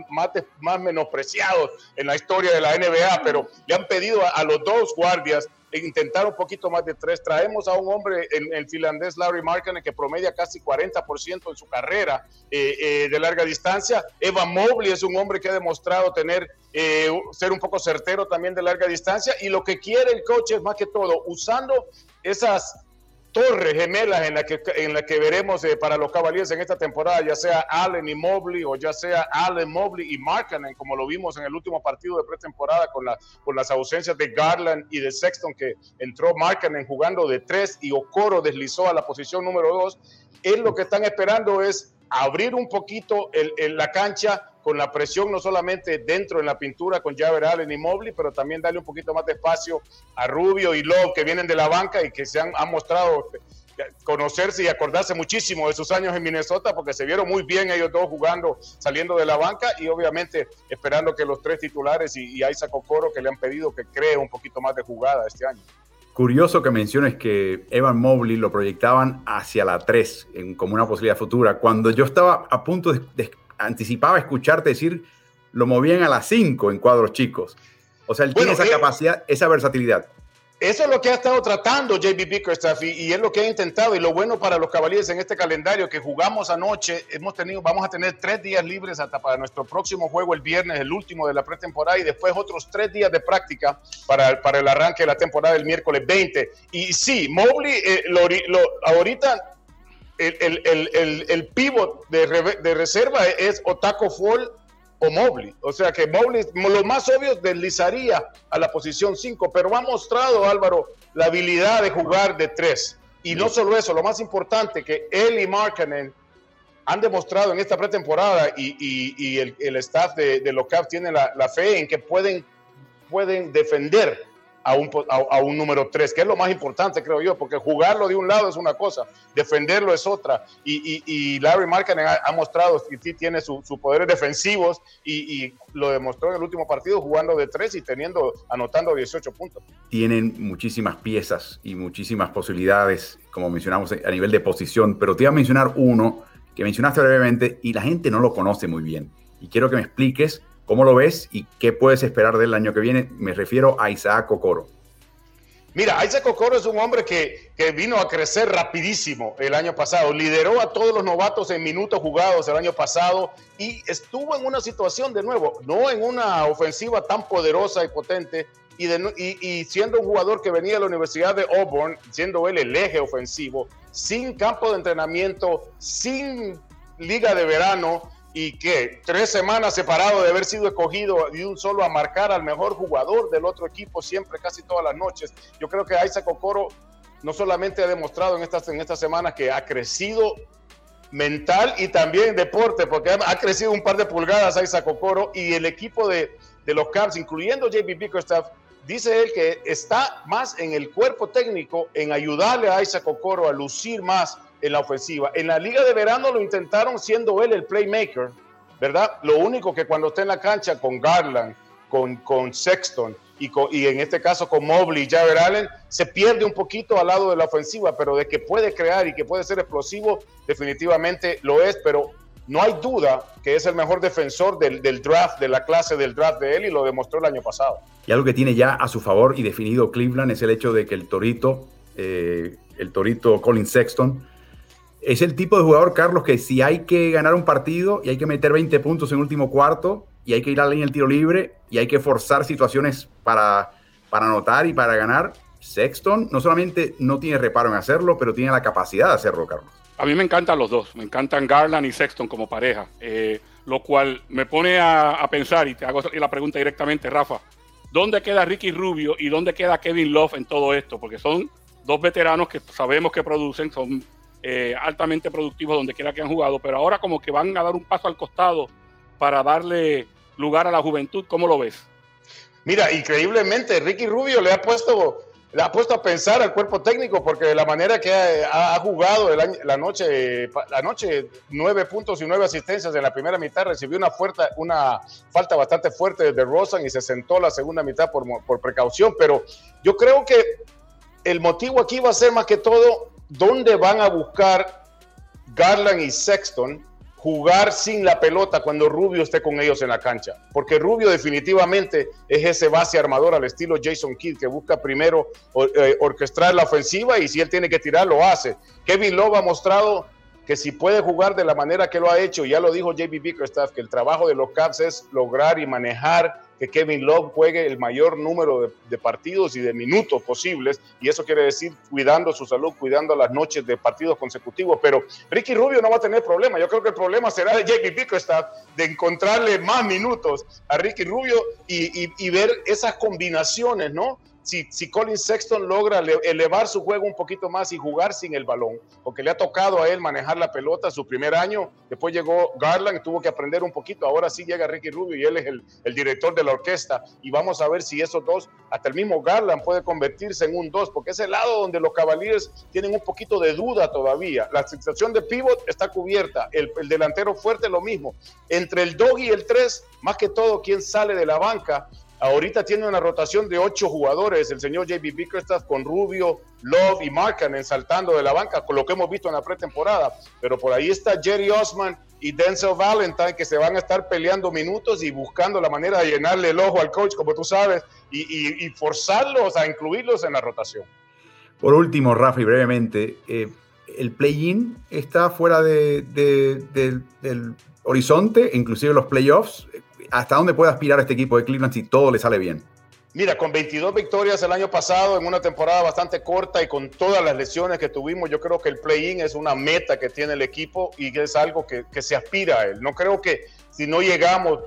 menospreciados en la historia de la NBA, pero le han pedido a los dos guardias intentar un poquito más de tres. Traemos a un hombre, el, el finlandés Larry Markkanen, que promedia casi 40% en su carrera eh, eh, de larga distancia. Eva Mobley es un hombre que ha demostrado tener, eh, ser un poco certero también de larga distancia. Y lo que quiere el coach es más que todo, usando esas torres gemelas en la que, en la que veremos eh, para los Cavaliers en esta temporada, ya sea Allen y Mobley o ya sea Allen, Mobley y Markkanen, como lo vimos en el último partido de pretemporada con, con las ausencias de Garland y de Sexton, que entró Markkanen jugando de tres y Okoro deslizó a la posición número dos. Es lo que están esperando es abrir un poquito el, la cancha con la presión no solamente dentro en la pintura con Javer Allen y Mobley, pero también darle un poquito más de espacio a Rubio y Love que vienen de la banca y que se han, mostrado conocerse y acordarse muchísimo de sus años en Minnesota porque se vieron muy bien ellos dos jugando, saliendo de la banca y obviamente esperando que los tres titulares y, y Isaac Okoro que le han pedido que cree un poquito más de jugada este año. Curioso que menciones que Evan Mobley lo proyectaban hacia la 3 en, como una posibilidad futura. Cuando yo estaba a punto de, de anticipaba escucharte decir lo movían a la 5 en cuadros chicos. O sea, él tiene esa eh, capacidad, esa versatilidad. Eso es lo que ha estado tratando JB Bickerstaff y, es lo que ha intentado. Y lo bueno para los caballeros en este calendario que jugamos anoche, hemos tenido, vamos a tener tres días libres hasta para nuestro próximo juego el viernes, el último de la pretemporada, y después otros tres días de práctica para, para el arranque de la temporada el miércoles 20. Y sí, Mobley, eh, lo, ahorita el, el, el, el, pivot de, de reserva es Otako Fall o Mobley. O sea que Mobley, lo más obvio, deslizaría a la posición 5, pero ha mostrado Álvaro la habilidad de jugar de tres. Y no solo eso, lo más importante, que él y Markkanen han demostrado en esta pretemporada y, el, staff de, de los Cavs tiene la, la, fe en que pueden, pueden defender a un, a, un número 3, que es lo más importante, creo yo, porque jugarlo de un lado es una cosa, defenderlo es otra. Y, y, Larry Markkanen ha, mostrado que sí tiene sus poderes defensivos y, lo demostró en el último partido jugando de 3 y teniendo, anotando 18 puntos. Tienen muchísimas piezas y muchísimas posibilidades, como mencionamos, a nivel de posición, pero te iba a mencionar uno que mencionaste brevemente y la gente no lo conoce muy bien. Y quiero que me expliques ¿Cómo lo ves y qué puedes esperar del año que viene? Me refiero a Isaac Okoro. Mira, Isaac Okoro es un hombre que, que, vino a crecer rapidísimo el año pasado. Lideró a todos los novatos en minutos jugados el año pasado y estuvo en una situación de nuevo, no en una ofensiva tan poderosa y potente. Y, y, siendo un jugador que venía de la Universidad de Auburn, siendo él el eje ofensivo, sin campo de entrenamiento, sin liga de verano, y que tres semanas separado de haber sido escogido de un solo a marcar al mejor jugador del otro equipo siempre, casi todas las noches. Yo creo que Isaac Okoro no solamente ha demostrado en estas, en estas semanas que ha crecido mental y también deporte, porque ha, crecido un par de pulgadas Isaac Okoro y el equipo de, de los Cavs, incluyendo JB Bickerstaff, dice él que está más en el cuerpo técnico en ayudarle a Isaac Okoro a lucir más en la ofensiva. En la liga de verano lo intentaron siendo él el playmaker, ¿verdad? Lo único que cuando está en la cancha con Garland, con, con Sexton y, y en este caso con Mobley y Javier Allen, se pierde un poquito al lado de la ofensiva, pero de que puede crear y que puede ser explosivo, definitivamente lo es, pero no hay duda que es el mejor defensor del, del, draft, de la clase del draft de él y lo demostró el año pasado. Y algo que tiene ya a su favor y definido Cleveland es el hecho de que el Torito, eh, el Torito Colin Sexton, es el tipo de jugador, Carlos, que si hay que ganar un partido y hay que meter 20 puntos en último cuarto y hay que ir a la línea del tiro libre y hay que forzar situaciones para, para anotar y para ganar, Sexton no solamente no tiene reparo en hacerlo, pero tiene la capacidad de hacerlo, Carlos. A mí me encantan los dos, me encantan Garland y Sexton como pareja, eh, lo cual me pone a, pensar, y te hago la pregunta directamente, Rafa, ¿dónde queda Ricky Rubio y dónde queda Kevin Love en todo esto? Porque son dos veteranos que sabemos que producen, son eh, altamente productivos donde quiera que han jugado, pero ahora como que van a dar un paso al costado para darle lugar a la juventud. ¿Cómo lo ves? Mira, increíblemente, Ricky Rubio le ha puesto, le ha puesto a pensar al cuerpo técnico porque de la manera que ha, jugado la noche, la noche, nueve puntos y nueve asistencias en la primera mitad, recibió una, fuerte, una falta bastante fuerte de Rosen y se sentó la segunda mitad por, por precaución, pero yo creo que el motivo aquí va a ser más que todo ¿dónde van a buscar Garland y Sexton jugar sin la pelota cuando Rubio esté con ellos en la cancha? Porque Rubio definitivamente es ese base armador al estilo Jason Kidd que busca primero eh, orquestar la ofensiva y si él tiene que tirar lo hace. Kevin Love ha mostrado que si puede jugar de la manera que lo ha hecho, ya lo dijo JB Bickerstaff, que el trabajo de los Cavs es lograr y manejar que Kevin Love juegue el mayor número de, partidos y de minutos posibles, y eso quiere decir cuidando su salud, cuidando las noches de partidos consecutivos. Pero Ricky Rubio no va a tener problema. Yo creo que el problema será de JP Bickerstaff de encontrarle más minutos a Ricky Rubio y ver esas combinaciones, ¿no? Si, Colin Sexton logra elevar su juego un poquito más y jugar sin el balón, porque le ha tocado a él manejar la pelota su primer año, después llegó Garland tuvo que aprender un poquito, ahora sí llega Ricky Rubio y él es el, director de la orquesta y vamos a ver si esos dos, hasta el mismo Garland puede convertirse en un dos, porque es el lado donde los Cavaliers tienen un poquito de duda todavía. La situación de pivot está cubierta, el, el delantero fuerte lo mismo. Entre el dog y el tres, más que todo, quien sale de la banca Ahorita tiene una rotación de ocho jugadores, el señor JB Bickerstaff con Rubio, Love y Markkanen saltando de la banca, con lo que hemos visto en la pretemporada. Pero por ahí está Jerry Osman y Denzel Valentine que se van a estar peleando minutos y buscando la manera de llenarle el ojo al coach, como tú sabes, y, forzarlos a incluirlos en la rotación. Por último, Rafa, y brevemente, eh, el play-in está fuera de, del horizonte, inclusive los playoffs. ¿Hasta dónde puede aspirar este equipo de Cleveland si todo le sale bien? Mira, con 22 victorias el año pasado, en una temporada bastante corta y con todas las lesiones que tuvimos, yo creo que el play-in es una meta que tiene el equipo y es algo que, se aspira a él. No creo que si no llegamos,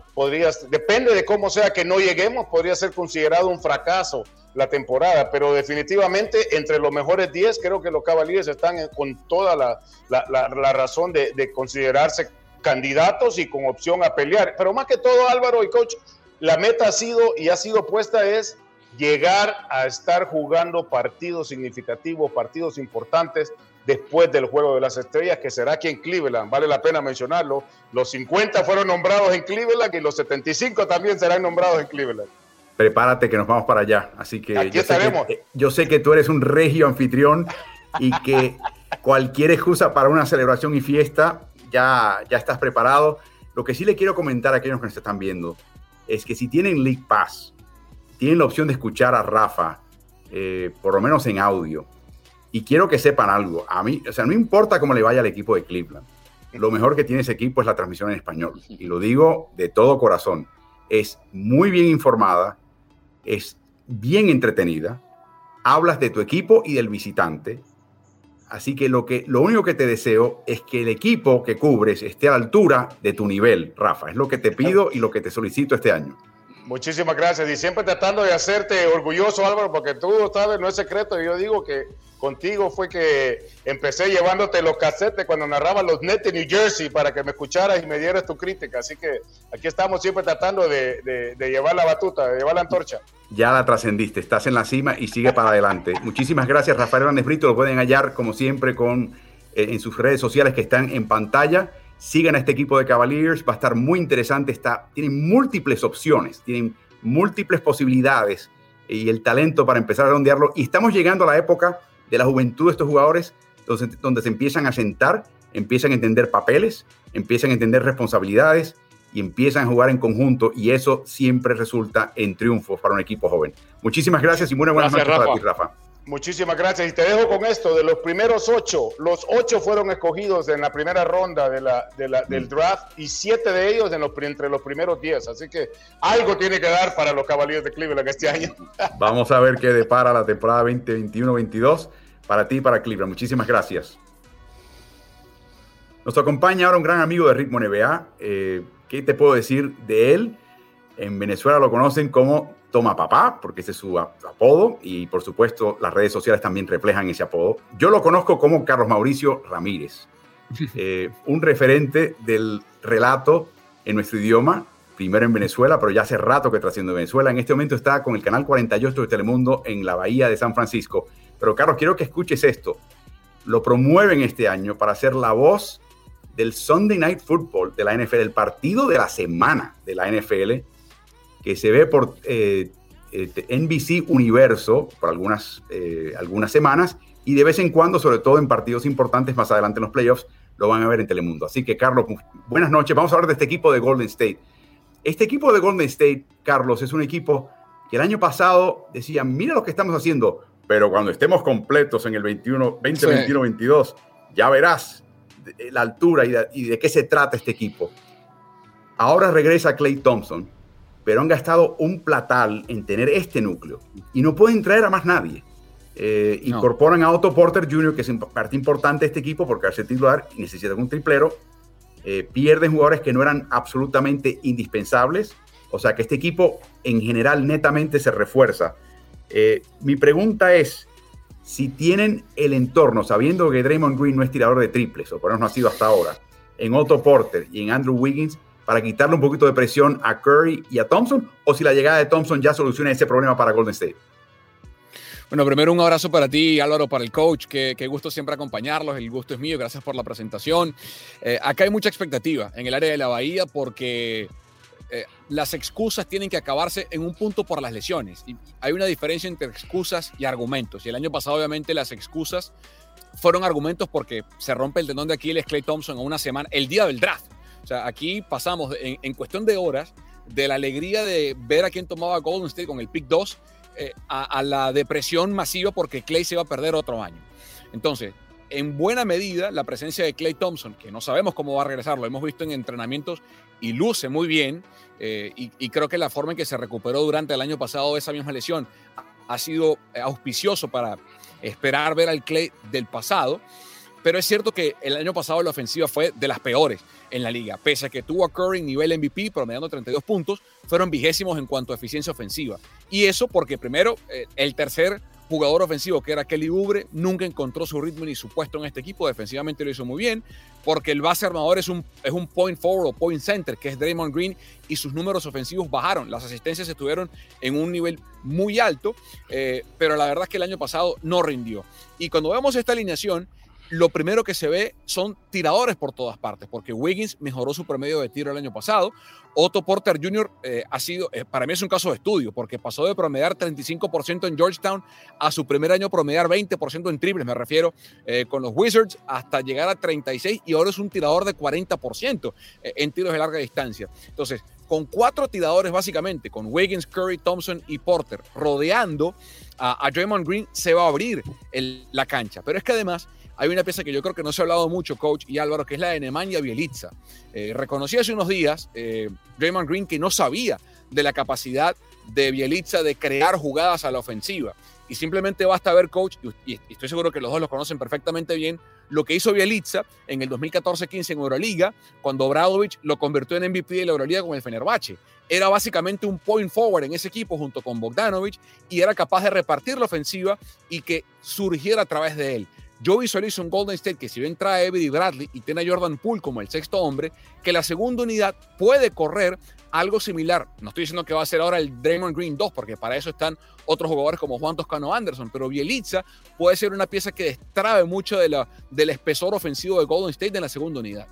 depende de cómo sea que no lleguemos, podría ser considerado un fracaso la temporada, pero definitivamente entre los mejores 10 creo que los Cavaliers están con toda la, razón de considerarse candidatos y con opción a pelear. Pero más que todo, Álvaro y coach, la meta ha sido y ha sido puesta es llegar a estar jugando partidos significativos, partidos importantes después del Juego de las Estrellas, que será aquí en Cleveland. Vale la pena mencionarlo. Los 50 fueron nombrados en Cleveland y los 75 también serán nombrados en Cleveland. Prepárate que nos vamos para allá. Así que aquí estaremos. Eh, yo sé que tú eres un regio anfitrión y que cualquier excusa para una celebración y fiesta ya, ya estás preparado. Lo que sí le quiero comentar a aquellos que nos están viendo es que si tienen League Pass, tienen la opción de escuchar a Rafa, eh, por lo menos en audio. Y quiero que sepan algo. A mí, o sea, no importa cómo le vaya al equipo de Cleveland. Lo mejor que tiene ese equipo es la transmisión en español. Y lo digo de todo corazón. Es muy bien informada, es bien entretenida. Hablas de tu equipo y del visitante Así que lo, que lo único que te deseo es que el equipo que cubres esté a la altura de tu nivel, Rafa. Es lo que te pido y lo que te solicito este año. Muchísimas gracias. Y siempre tratando de hacerte orgulloso, Álvaro, porque tú sabes, no es secreto. Yo digo que contigo fue que empecé llevándote los casetes cuando narraba los Nets de New Jersey para que me escucharas y me dieras tu crítica. Así que aquí estamos siempre tratando de, llevar la batuta, de llevar la antorcha. Ya la trascendiste, estás en la cima y sigue para adelante. Muchísimas gracias, Rafael Hernández Brito. Lo pueden hallar, como siempre, con, eh, en sus redes sociales que están en pantalla. Sigan a este equipo de Cavaliers, va a estar muy interesante. Está, tienen múltiples opciones, tienen múltiples posibilidades y el talento para empezar a redondearlo. Y estamos llegando a la época de la juventud de estos jugadores, donde, donde se empiezan a sentar, empiezan a entender papeles, empiezan a entender responsabilidades y empiezan a jugar en conjunto y eso siempre resulta en triunfos para un equipo joven. Muchísimas gracias y muy buenas noches para ti, Rafa. Muchísimas gracias. Y te dejo con esto, de los primeros ocho, los ocho fueron escogidos en la primera ronda del draft y siete de ellos en los, entre los primeros diez. Así que algo tiene que dar para los Cavaliers de Cleveland este año. Vamos a ver qué depara la temporada 2021-22 para ti y para Cleveland. Muchísimas gracias. Nos acompaña ahora un gran amigo de Ritmo NBA. Eh, ¿Qué te puedo decir de él? En Venezuela lo conocen como Toma Papá, porque ese es su apodo, y por supuesto las redes sociales también reflejan ese apodo. Yo lo conozco como Carlos Mauricio Ramírez, eh, un referente del relato en nuestro idioma, primero en Venezuela, pero ya hace rato que está haciendo Venezuela. En este momento está con el canal 48 de Telemundo en la Bahía de San Francisco. Pero Carlos, quiero que escuches esto. Lo promueven este año para ser la voz del Sunday Night Football de la NFL, el partido de la semana de la NFL, que se ve por eh, este, NBC Universo por algunas, eh, algunas semanas y de vez en cuando, sobre todo en partidos importantes más adelante en los playoffs, lo van a ver en Telemundo. Así que, Carlos, buenas noches. Vamos a hablar de este equipo de Golden State. Este equipo de Golden State, Carlos, es un equipo que el año pasado decían, mira lo que estamos haciendo, pero cuando estemos completos en el 21, 2021-22, ya verás la altura y de, y de, qué se trata este equipo. Ahora regresa Clay Thompson, pero han gastado un platal en tener este núcleo y no pueden traer a más nadie. Eh, incorporan a Otto Porter Jr., que es parte importante de este equipo porque al ser titular necesitan un triplero. Eh, pierden jugadores que no eran absolutamente indispensables. O sea que este equipo en general netamente se refuerza. Eh, mi pregunta es, si tienen el entorno, sabiendo que Draymond Green no es tirador de triples, o por lo menos no ha sido hasta ahora, en Otto Porter y en Andrew Wiggins, para quitarle un poquito de presión a Curry y a Thompson, o si la llegada de Thompson ya soluciona ese problema para Golden State. Bueno, primero un abrazo para ti, Álvaro, para el coach. Qué, gusto siempre acompañarlos. El gusto es mío. Gracias por la presentación. Eh, acá hay mucha expectativa en el área de la Bahía porque eh, las excusas tienen que acabarse en un punto por las lesiones. Y hay una diferencia entre excusas y argumentos. Y el año pasado, obviamente, las excusas fueron argumentos porque se rompe el tendón de Aquiles Clay Thompson en una semana, el día del draft. O sea, aquí pasamos en, cuestión de horas de la alegría de ver a quién tomaba Golden State con el pick 2 eh, a, la depresión masiva porque Clay se iba a perder otro año. Entonces, en buena medida, la presencia de Clay Thompson, que no sabemos cómo va a regresar, lo hemos visto en entrenamientos y luce muy bien, eh, y, creo que la forma en que se recuperó durante el año pasado esa misma lesión ha sido auspicioso para esperar ver al Clay del pasado. Pero es cierto que el año pasado la ofensiva fue de las peores en la liga. Pese a que tuvo a Curry nivel MVP, promediando 32 puntos, fueron vigésimos en cuanto a eficiencia ofensiva. Y eso porque primero, eh, el tercer jugador ofensivo, que era Kelly Oubre, nunca encontró su ritmo ni su puesto en este equipo. Defensivamente lo hizo muy bien, porque el base armador es un, es un point forward o point center, que es Draymond Green, y sus números ofensivos bajaron. Las asistencias estuvieron en un nivel muy alto, eh, pero la verdad es que el año pasado no rindió. Y cuando vemos esta alineación, lo primero que se ve son tiradores por todas partes, porque Wiggins mejoró su promedio de tiro el año pasado. Otto Porter Jr. Eh, ha sido, eh, para mí es un caso de estudio, porque pasó de promediar 35% en Georgetown a su primer año promediar 20% en triples, me refiero, eh, con los Wizards, hasta llegar a 36 y ahora es un tirador de 40% en tiros de larga distancia. Entonces, con cuatro tiradores básicamente, con Wiggins, Curry, Thompson y Porter, rodeando a, Draymond Green, se va a abrir la cancha. Pero es que además hay una pieza que yo creo que no se ha hablado mucho, coach y Álvaro, que es la de Nemanja Bielitsa. Eh, reconocí hace unos días eh, Draymond Green que no sabía de la capacidad de Bielitsa de crear jugadas a la ofensiva. Y simplemente basta ver, coach, y, estoy seguro que los dos lo conocen perfectamente bien, lo que hizo Bielitsa en el 2014-15 en Euroliga, cuando Bradovic lo convirtió en MVP de la Euroliga con el Fenerbahce. Era básicamente un point forward en ese equipo junto con Bogdanovic y era capaz de repartir la ofensiva y que surgiera a través de él. Yo visualizo un Golden State que si bien trae a Everett Bradley y tiene a Jordan Poole como el sexto hombre, que la segunda unidad puede correr algo similar. No estoy diciendo que va a ser ahora el Draymond Green 2, porque para eso están otros jugadores como Juan Toscano Anderson, pero Bielitsa puede ser una pieza que destrabe mucho de la, del espesor ofensivo de Golden State en la segunda unidad.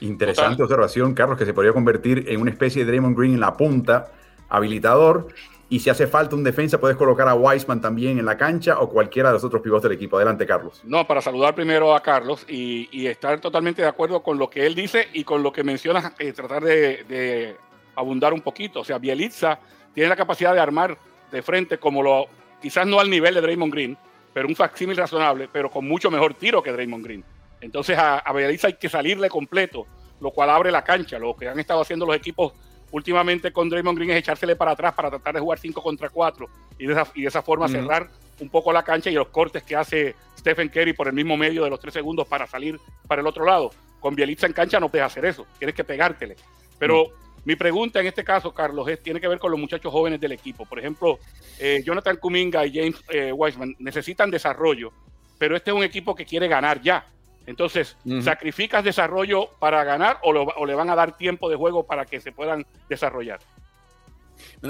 Interesante observación, Carlos, que se podría convertir en una especie de Draymond Green en la punta, habilitador, y si hace falta un defensa, puedes colocar a Weisman también en la cancha o cualquiera de los otros pivotes del equipo. Adelante, Carlos. No, para saludar primero a Carlos y, estar totalmente de acuerdo con lo que él dice y con lo que menciona, eh, tratar de, abundar un poquito. O sea, Bielitza tiene la capacidad de armar de frente como lo, quizás no al nivel de Draymond Green, pero un facsímil razonable, pero con mucho mejor tiro que Draymond Green. Entonces a, a Bielitza hay que salirle completo, lo cual abre la cancha, lo que han estado haciendo los equipos últimamente con Draymond Green es echársele para atrás para tratar de jugar 5 contra 4 y de esa, y de esa forma cerrar un poco la cancha y los cortes que hace Stephen Curry por el mismo medio de los 3 segundos para salir para el otro lado. Con Bielitsa en cancha no puedes hacer eso, tienes que pegártele. Pero mi pregunta en este caso, Carlos, es, tiene que ver con los muchachos jóvenes del equipo. Por ejemplo, eh, Jonathan Kuminga y James eh, Wiseman necesitan desarrollo, pero este es un equipo que quiere ganar ya. Entonces, ¿sacrificas desarrollo para ganar o, le van a dar tiempo de juego para que se puedan desarrollar?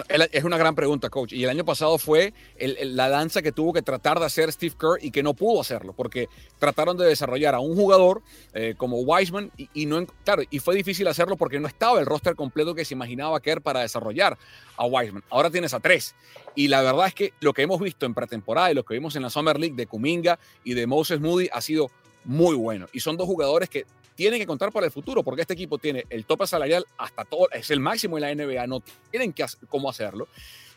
es una gran pregunta, coach. Y el año pasado fue la danza que tuvo que tratar de hacer Steve Kerr y que no pudo hacerlo, porque trataron de desarrollar a un jugador eh, como Wiseman y, no, claro, y fue difícil hacerlo porque no estaba el roster completo que se imaginaba Kerr para desarrollar a Wiseman. Ahora tienes a tres. Y la verdad es que lo que hemos visto en pretemporada y lo que vimos en la Summer League de Kuminga y de Moses Moody ha sido muy bueno. Y son dos jugadores que tienen que contar para el futuro, porque este equipo tiene el tope salarial hasta todo, es el máximo en la NBA, no tienen que cómo hacerlo.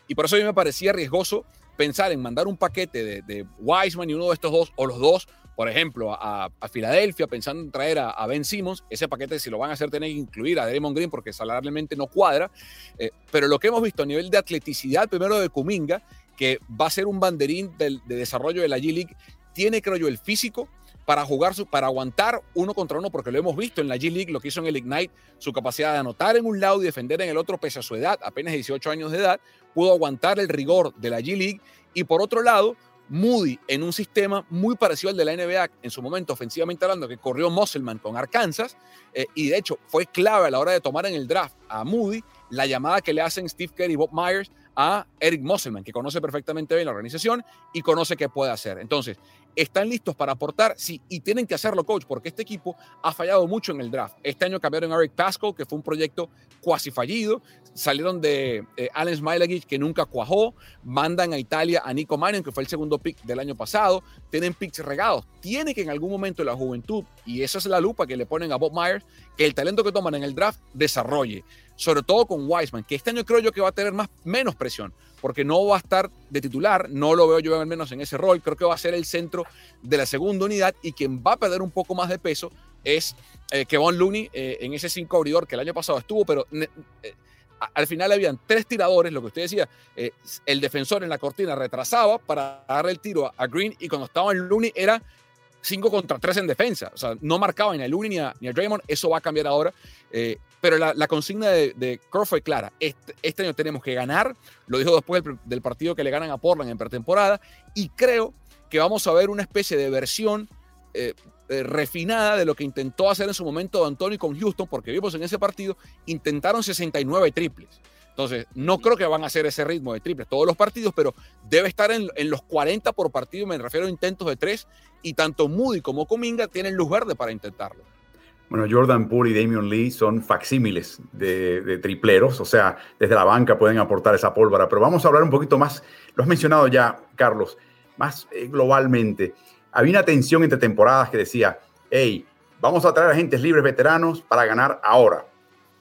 Y por eso a mí me parecía riesgoso pensar en mandar un paquete de, de Wiseman y uno de estos dos, o los dos, por ejemplo, a, Filadelfia pensando en traer a, Ben Simmons, ese paquete si lo van a hacer tienen que incluir a Draymond Green porque salarialmente no cuadra, eh, pero lo que hemos visto a nivel de atleticidad, primero de Kuminga, que va a ser un banderín de desarrollo de la G-League, tiene creo yo el físico, para jugar, para aguantar uno contra uno, porque lo hemos visto en la G-League, lo que hizo en el Ignite, su capacidad de anotar en un lado y defender en el otro, pese a su edad, apenas 18 años de edad, pudo aguantar el rigor de la G-League. Y por otro lado, Moody en un sistema muy parecido al de la NBA en su momento, ofensivamente hablando, que corrió Musselman con Arkansas, eh, y de hecho fue clave a la hora de tomar en el draft a Moody la llamada que le hacen Steve Kerr y Bob Myers a Eric Musselman, que conoce perfectamente bien la organización y conoce qué puede hacer. Entonces, ¿están listos para aportar? Sí, y tienen que hacerlo, coach, porque este equipo ha fallado mucho en el draft. Este año cambiaron a Eric Pascal, que fue un proyecto cuasi fallido. Salieron de eh, Allen Smilagich, que nunca cuajó. Mandan a Italia a Nico Mannion, que fue el segundo pick del año pasado. Tienen picks regados. Tiene que en algún momento la juventud, y esa es la lupa que le ponen a Bob Myers, que el talento que toman en el draft desarrolle sobre todo con Wiseman, que este año creo yo que va a tener más, menos presión, porque no va a estar de titular, no lo veo yo al menos en ese rol, creo que va a ser el centro de la segunda unidad y quien va a perder un poco más de peso es eh, Kevon Looney eh, en ese cinco abridor que el año pasado estuvo, pero eh, al final habían tres tiradores, lo que usted decía, eh, el defensor en la cortina retrasaba para darle el tiro a, Green y cuando estaba en Looney era 5 contra 3 en defensa. O sea, no marcaba ni a Looney ni a, Draymond. Eso va a cambiar ahora. Eh, pero la, consigna de, de fue clara. Este, este, año tenemos que ganar. Lo dijo después del, partido que le ganan a Portland en pretemporada. Y creo que vamos a ver una especie de versión eh, eh, refinada de lo que intentó hacer en su momento Antonio con Houston, porque vimos en ese partido, intentaron 69 triples. Entonces, no creo que van a hacer ese ritmo de triples todos los partidos, pero debe estar en, los 40 por partido, me refiero a intentos de tres, y tanto Moody como Cominga tienen luz verde para intentarlo. Bueno, Jordan Poole y Damian Lee son facsímiles de, tripleros, o sea, desde la banca pueden aportar esa pólvora, pero vamos a hablar un poquito más, lo has mencionado ya, Carlos, más eh, globalmente. Había una tensión entre temporadas que decía, hey, vamos a traer agentes libres veteranos para ganar ahora.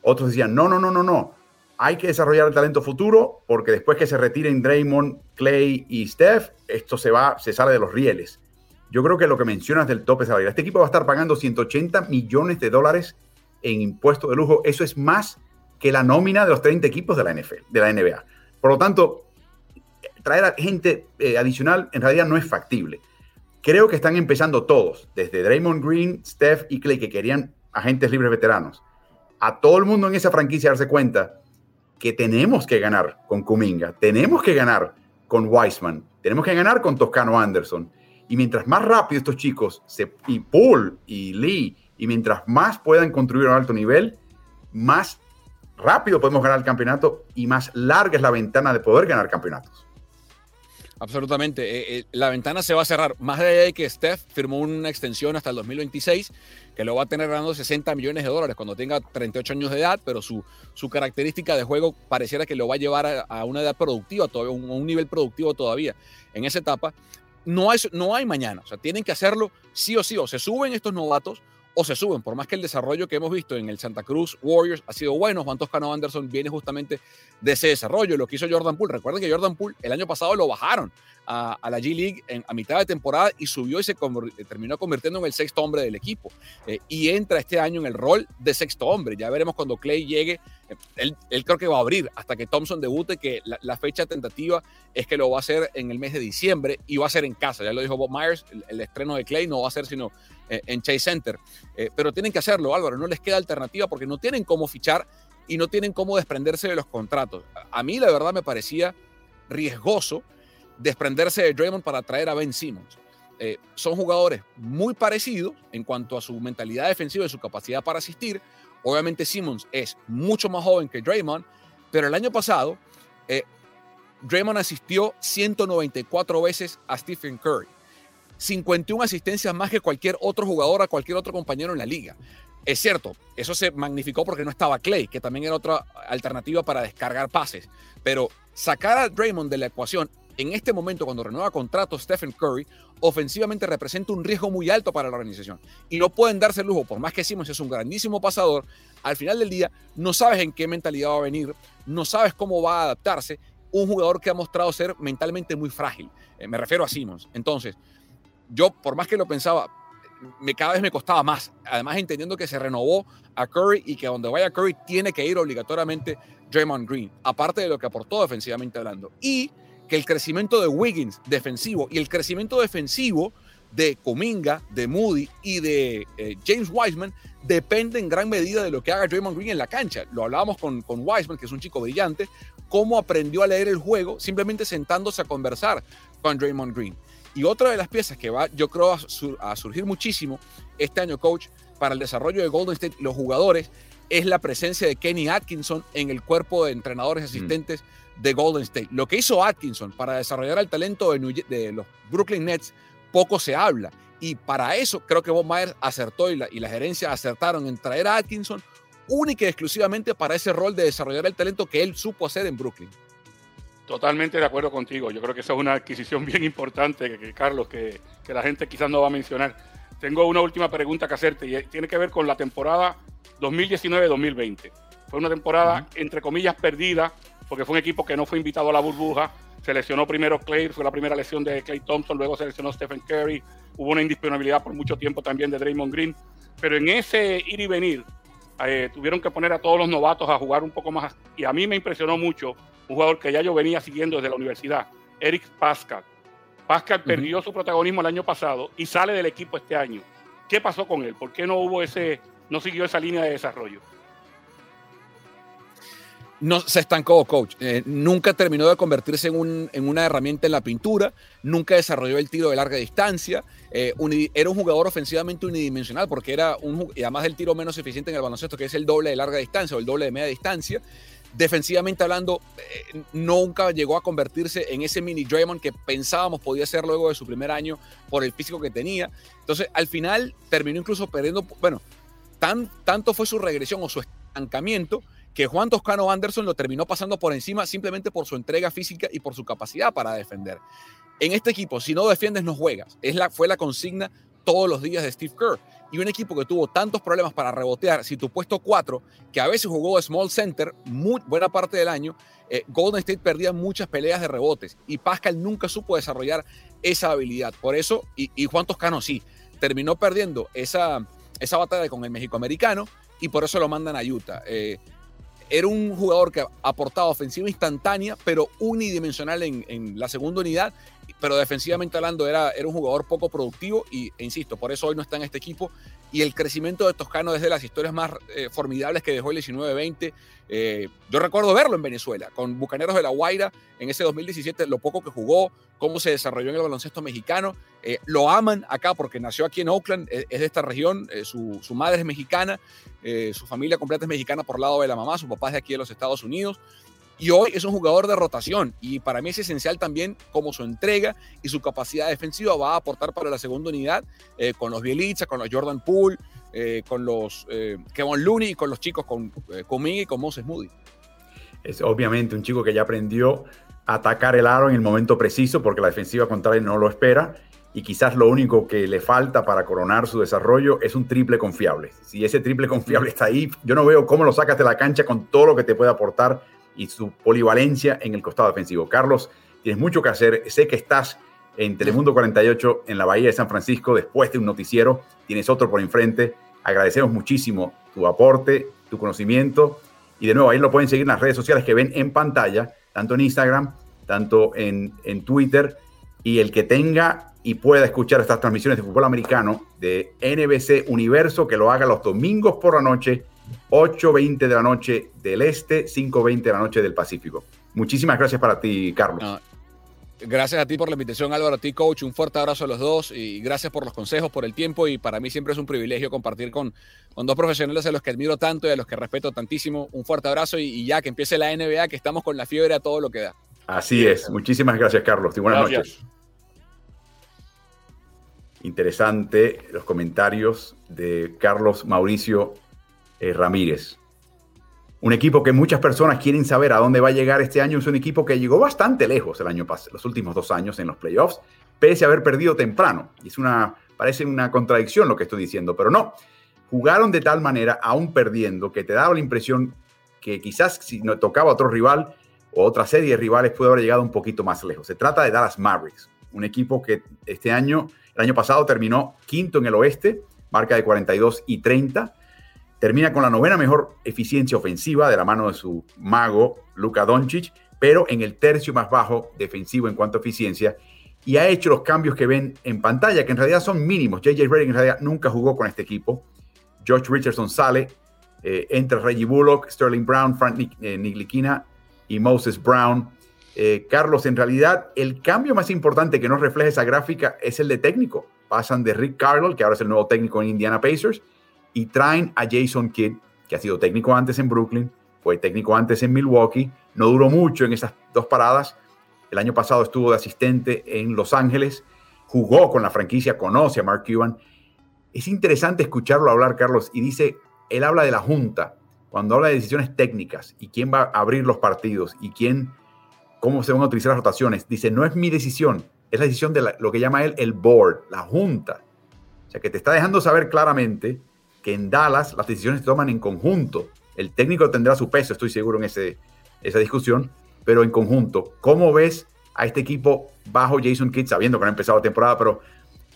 Otros decían, no, no, no, no, no, hay que desarrollar el talento futuro porque después que se retiren Draymond, Clay y Steph, esto se va, se sale de los rieles. Yo creo que lo que mencionas del tope salarial, este equipo va a estar pagando 180 millones de dólares en impuestos de lujo. Eso es más que la nómina de los 30 equipos de la NFL, de la NBA. Por lo tanto, traer a gente eh, adicional en realidad no es factible. Creo que están empezando todos, desde Draymond Green, Steph y Clay, que querían agentes libres veteranos, a todo el mundo en esa franquicia darse cuenta que tenemos que ganar con Kuminga, tenemos que ganar con Weisman, tenemos que ganar con Toscano Anderson y mientras más rápido estos chicos, se, y Paul y Lee, y mientras más puedan contribuir a un alto nivel, más rápido podemos ganar el campeonato y más larga es la ventana de poder ganar campeonatos. Absolutamente. Eh, eh, la ventana se va a cerrar. Más allá de que Steph firmó una extensión hasta el 2026, que lo va a tener ganando 60 millones de dólares cuando tenga 38 años de edad, pero su, su característica de juego pareciera que lo va a llevar a, una edad productiva, todavía, un, un nivel productivo todavía en esa etapa no hay, no hay mañana. O sea, tienen que hacerlo sí o sí. O se suben estos novatos o se suben. Por más que el desarrollo que hemos visto en el Santa Cruz Warriors ha sido bueno, Juan Toscano Anderson viene justamente de ese desarrollo. Lo que hizo Jordan Poole. Recuerden que Jordan Poole el año pasado lo bajaron a, la G League en, a mitad de temporada y subió y se terminó convirtiendo en el sexto hombre del equipo. Eh, y entra este año en el rol de sexto hombre. Ya veremos cuando Clay llegue. Eh, él, él, creo que va a abrir hasta que Thompson debute, que la, fecha tentativa es que lo va a hacer en el mes de diciembre y va a ser en casa. Ya lo dijo Bob Myers, el, estreno de Clay no va a ser sino eh, en Chase Center. pero tienen que hacerlo, Álvaro. No les queda alternativa porque no tienen cómo fichar y no tienen cómo desprenderse de los contratos. A mí la verdad me parecía riesgoso desprenderse de Draymond para traer a Ben Simmons. Eh, son jugadores muy parecidos en cuanto a su mentalidad defensiva y su capacidad para asistir. Obviamente Simmons es mucho más joven que Draymond, pero el año pasado eh, Draymond asistió 194 veces a Stephen Curry. 51 asistencias más que cualquier otro jugador, a cualquier otro compañero en la liga. Es cierto, eso se magnificó porque no estaba Clay, que también era otra alternativa para descargar pases. Pero sacar a Draymond de la ecuación en este momento, cuando renueva contrato Stephen Curry, ofensivamente representa un riesgo muy alto para la organización. Y no pueden darse el lujo, por más que Simmons es un grandísimo pasador, al final del día no sabes en qué mentalidad va a venir, no sabes cómo va a adaptarse un jugador que ha mostrado ser mentalmente muy frágil. Eh, me refiero a Simmons. Entonces, yo, por más que lo pensaba, me, cada vez me costaba más. Además, entendiendo que se renovó a Curry y que donde vaya Curry tiene que ir obligatoriamente Draymond Green, aparte de lo que aportó defensivamente hablando. Y que el crecimiento de Wiggins defensivo y el crecimiento defensivo de Cominga, de Moody y de eh, James Wiseman depende en gran medida de lo que haga Draymond Green en la cancha. Lo hablábamos con, Wiseman, que es un chico brillante, cómo aprendió a leer el juego simplemente sentándose a conversar con Draymond Green. Y otra de las piezas que va, yo creo, a, surgir muchísimo este año, coach, para el desarrollo de Golden State, los jugadores, es la presencia de Kenny Atkinson en el cuerpo de entrenadores asistentes de Golden State. Lo que hizo Atkinson para desarrollar el talento de, los Brooklyn Nets, poco se habla. Y para eso creo que Bob Myers acertó y la, y la gerencia acertaron en traer a Atkinson única y exclusivamente para ese rol de desarrollar el talento que él supo hacer en Brooklyn. Totalmente de acuerdo contigo. Yo creo que esa es una adquisición bien importante, que, Carlos, que, que, la gente quizás no va a mencionar. Tengo una última pregunta que hacerte y tiene que ver con la temporada 2019-2020. Fue una temporada, entre comillas, perdida, porque fue un equipo que no fue invitado a la burbuja. Se lesionó primero Clay, fue la primera lesión de Clay Thompson, luego se lesionó Stephen Curry. Hubo una indisponibilidad por mucho tiempo también de Draymond Green. Pero en ese ir y venir, eh, tuvieron que poner a todos los novatos a jugar un poco más. Y a mí me impresionó mucho un jugador que ya yo venía siguiendo desde la universidad, Eric Pascal. Pascal perdió su protagonismo el año pasado y sale del equipo este año. ¿Qué pasó con él? ¿Por qué no hubo ese, no siguió esa línea de desarrollo? no se estancó, coach. Eh, nunca terminó de convertirse en, en, una herramienta en la pintura, nunca desarrolló el tiro de larga distancia. Eh, era un jugador ofensivamente unidimensional porque era un, y además del tiro menos eficiente en el baloncesto, que es el doble de larga distancia o el doble de media distancia. Defensivamente hablando, eh, nunca llegó a convertirse en ese mini Draymond que pensábamos podía ser luego de su primer año por el físico que tenía. Entonces, al final terminó incluso perdiendo, bueno, tan, tanto fue su regresión o su estancamiento que Juan Toscano Anderson lo terminó pasando por encima simplemente por su entrega física y por su capacidad para defender. En este equipo, si no defiendes, no juegas. Es la, fue la consigna todos los días de Steve Kerr. Y un equipo que tuvo tantos problemas para rebotear, si tu puesto 4, que a veces jugó small center buena parte del año, eh, Golden State perdía muchas peleas de rebotes y Pascal nunca supo desarrollar esa habilidad. Por eso, y, Juan Toscano sí, terminó perdiendo esa, esa batalla con el México-Americano y por eso lo mandan a Utah. Eh, era un jugador que aportaba ofensiva instantánea, pero unidimensional en, en la segunda unidad pero defensivamente hablando era, era un jugador poco productivo y, e insisto, por eso hoy no está en este equipo. Y el crecimiento de Toscano es de las historias más eh, formidables que dejó el 19-20. Eh, yo recuerdo verlo en Venezuela, con Bucaneros de la Guaira en ese 2017, lo poco que jugó, cómo se desarrolló en el baloncesto mexicano. Eh, lo aman acá porque nació aquí en Oakland, es, de esta región, su, su, madre es mexicana, su familia completa es mexicana por lado de la mamá, su papá es de aquí de los Estados Unidos. Y hoy es un jugador de rotación y para mí es esencial también como su entrega y su capacidad defensiva va a aportar para la segunda unidad eh, con los Bielitsa, con los Jordan Poole, eh, con los eh, Kevin Looney y con los chicos con, eh, conmigo y con Moses Moody. Es obviamente un chico que ya aprendió a atacar el aro en el momento preciso porque la defensiva contraria no lo espera y quizás lo único que le falta para coronar su desarrollo es un triple confiable. Si ese triple confiable está ahí, yo no veo cómo lo sacas de la cancha con todo lo que te puede aportar y su polivalencia en el costado defensivo. Carlos, tienes mucho que hacer. Sé que estás en Telemundo 48 en la Bahía de San Francisco después de un noticiero. Tienes otro por enfrente. Agradecemos muchísimo tu aporte, tu conocimiento. Y de nuevo, ahí lo pueden seguir en las redes sociales que ven en pantalla, tanto en Instagram, tanto en, en Twitter. Y el que tenga y pueda escuchar estas transmisiones de fútbol americano de NBC Universo, que lo haga los domingos por la noche 8.20 de la noche del este, 5.20 de la noche del Pacífico. Muchísimas gracias para ti, Carlos. gracias a ti por la invitación, Álvaro, a ti, coach. Un fuerte abrazo a los dos y gracias por los consejos, por el tiempo. Y para mí siempre es un privilegio compartir con, con dos profesionales a los que admiro tanto y a los que respeto tantísimo. Un fuerte abrazo y, ya que empiece la NBA, que estamos con la fiebre a todo lo que da. Así es. Muchísimas gracias, Carlos. Y buenas noches. Interesante los comentarios de Carlos Mauricio eh, Ramírez. Un equipo que muchas personas quieren saber a dónde va a llegar este año. Es un equipo que llegó bastante lejos el año pasado, los últimos dos años en los playoffs, pese a haber perdido temprano. Es una, parece una contradicción lo que estoy diciendo, pero no. Jugaron de tal manera, aún perdiendo, que te daba la impresión que quizás si no tocaba otro rival o otra serie de rivales puede haber llegado un poquito más lejos. Se trata de Dallas Mavericks, un equipo que este año El año pasado terminó quinto en el oeste, marca de 42 y 30. Termina con la novena mejor eficiencia ofensiva de la mano de su mago Luka Doncic, pero en el tercio más bajo defensivo en cuanto a eficiencia y ha hecho los cambios que ven en pantalla, que en realidad son mínimos. JJ Redick en realidad nunca jugó con este equipo. George Richardson sale, eh, entra Reggie Bullock, Sterling Brown, Frank eh, Niglikina y Moses Brown. Eh, Carlos, en realidad el cambio más importante que nos refleja esa gráfica es el de técnico. Pasan de Rick Carroll, que ahora es el nuevo técnico en Indiana Pacers, y traen a Jason Kidd, que ha sido técnico antes en Brooklyn, fue técnico antes en Milwaukee, no duró mucho en esas dos paradas. El año pasado estuvo de asistente en Los Ángeles, jugó con la franquicia, conoce a Mark Cuban. Es interesante escucharlo hablar, Carlos, y dice, él habla de la junta, cuando habla de decisiones técnicas y quién va a abrir los partidos y quién, cómo se van a utilizar las rotaciones, dice, no es mi decisión, es la decisión de lo que llama él el board, la junta. O sea, que te está dejando saber claramente que en Dallas las decisiones se toman en conjunto. El técnico tendrá su peso, estoy seguro, en ese, esa discusión, pero en conjunto. ¿Cómo ves a este equipo bajo Jason Kidd, sabiendo que no ha empezado la temporada, pero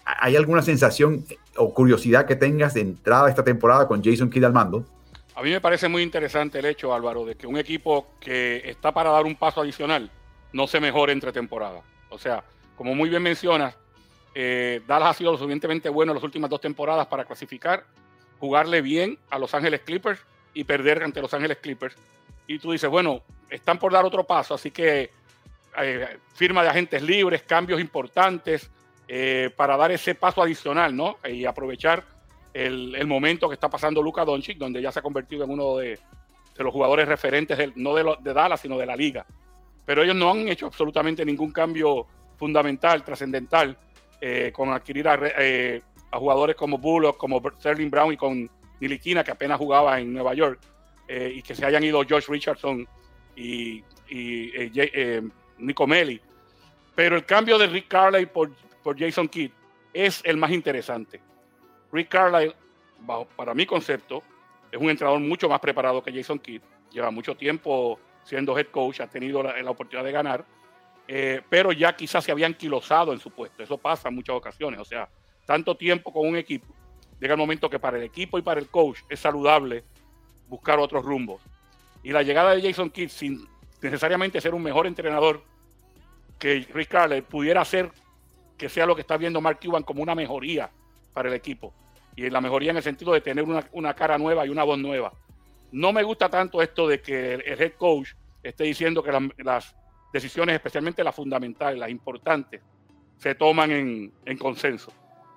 ¿hay alguna sensación o curiosidad que tengas de entrada esta temporada con Jason Kidd al mando? A mí me parece muy interesante el hecho, Álvaro, de que un equipo que está para dar un paso adicional no se mejore entre temporadas. O sea, como muy bien mencionas, eh, Dallas ha sido lo suficientemente bueno en las últimas dos temporadas para clasificar, jugarle bien a Los Ángeles Clippers y perder ante Los Ángeles Clippers. Y tú dices, bueno, están por dar otro paso, así que eh, firma de agentes libres, cambios importantes eh, para dar ese paso adicional, ¿no? Y aprovechar el, momento que está pasando Luka Doncic, donde ya se ha convertido en uno de, los jugadores referentes, no de, de Dallas, sino de la liga. Pero ellos no han hecho absolutamente ningún cambio fundamental, trascendental, eh, con adquirir a, jugadores como Bullock, como Sterling Brown y con Niliquina, que apenas jugaba en Nueva York, y que se hayan ido George Richardson y, eh, eh, Nico Melli. Pero el cambio de Rick Carlisle por, por Jason Kidd es el más interesante. Rick Carlisle, para mi concepto, es un entrenador mucho más preparado que Jason Kidd. Lleva mucho tiempo siendo head coach, ha tenido la, oportunidad de ganar, eh, pero ya quizás se había anquilosado en su puesto. Eso pasa en muchas ocasiones. O sea, tanto tiempo con un equipo, llega el momento que para el equipo y para el coach es saludable buscar otros rumbos. Y la llegada de Jason Kidd, sin necesariamente ser un mejor entrenador que Rick Carlisle, pudiera hacer que sea lo que está viendo Mark Cuban como una mejoría para el equipo. Y la mejoría en el sentido de tener una, cara nueva y una voz nueva. No me gusta tanto esto de que el head coach esté diciendo que las, decisiones, especialmente las fundamentales, las importantes, se toman en, en, consenso.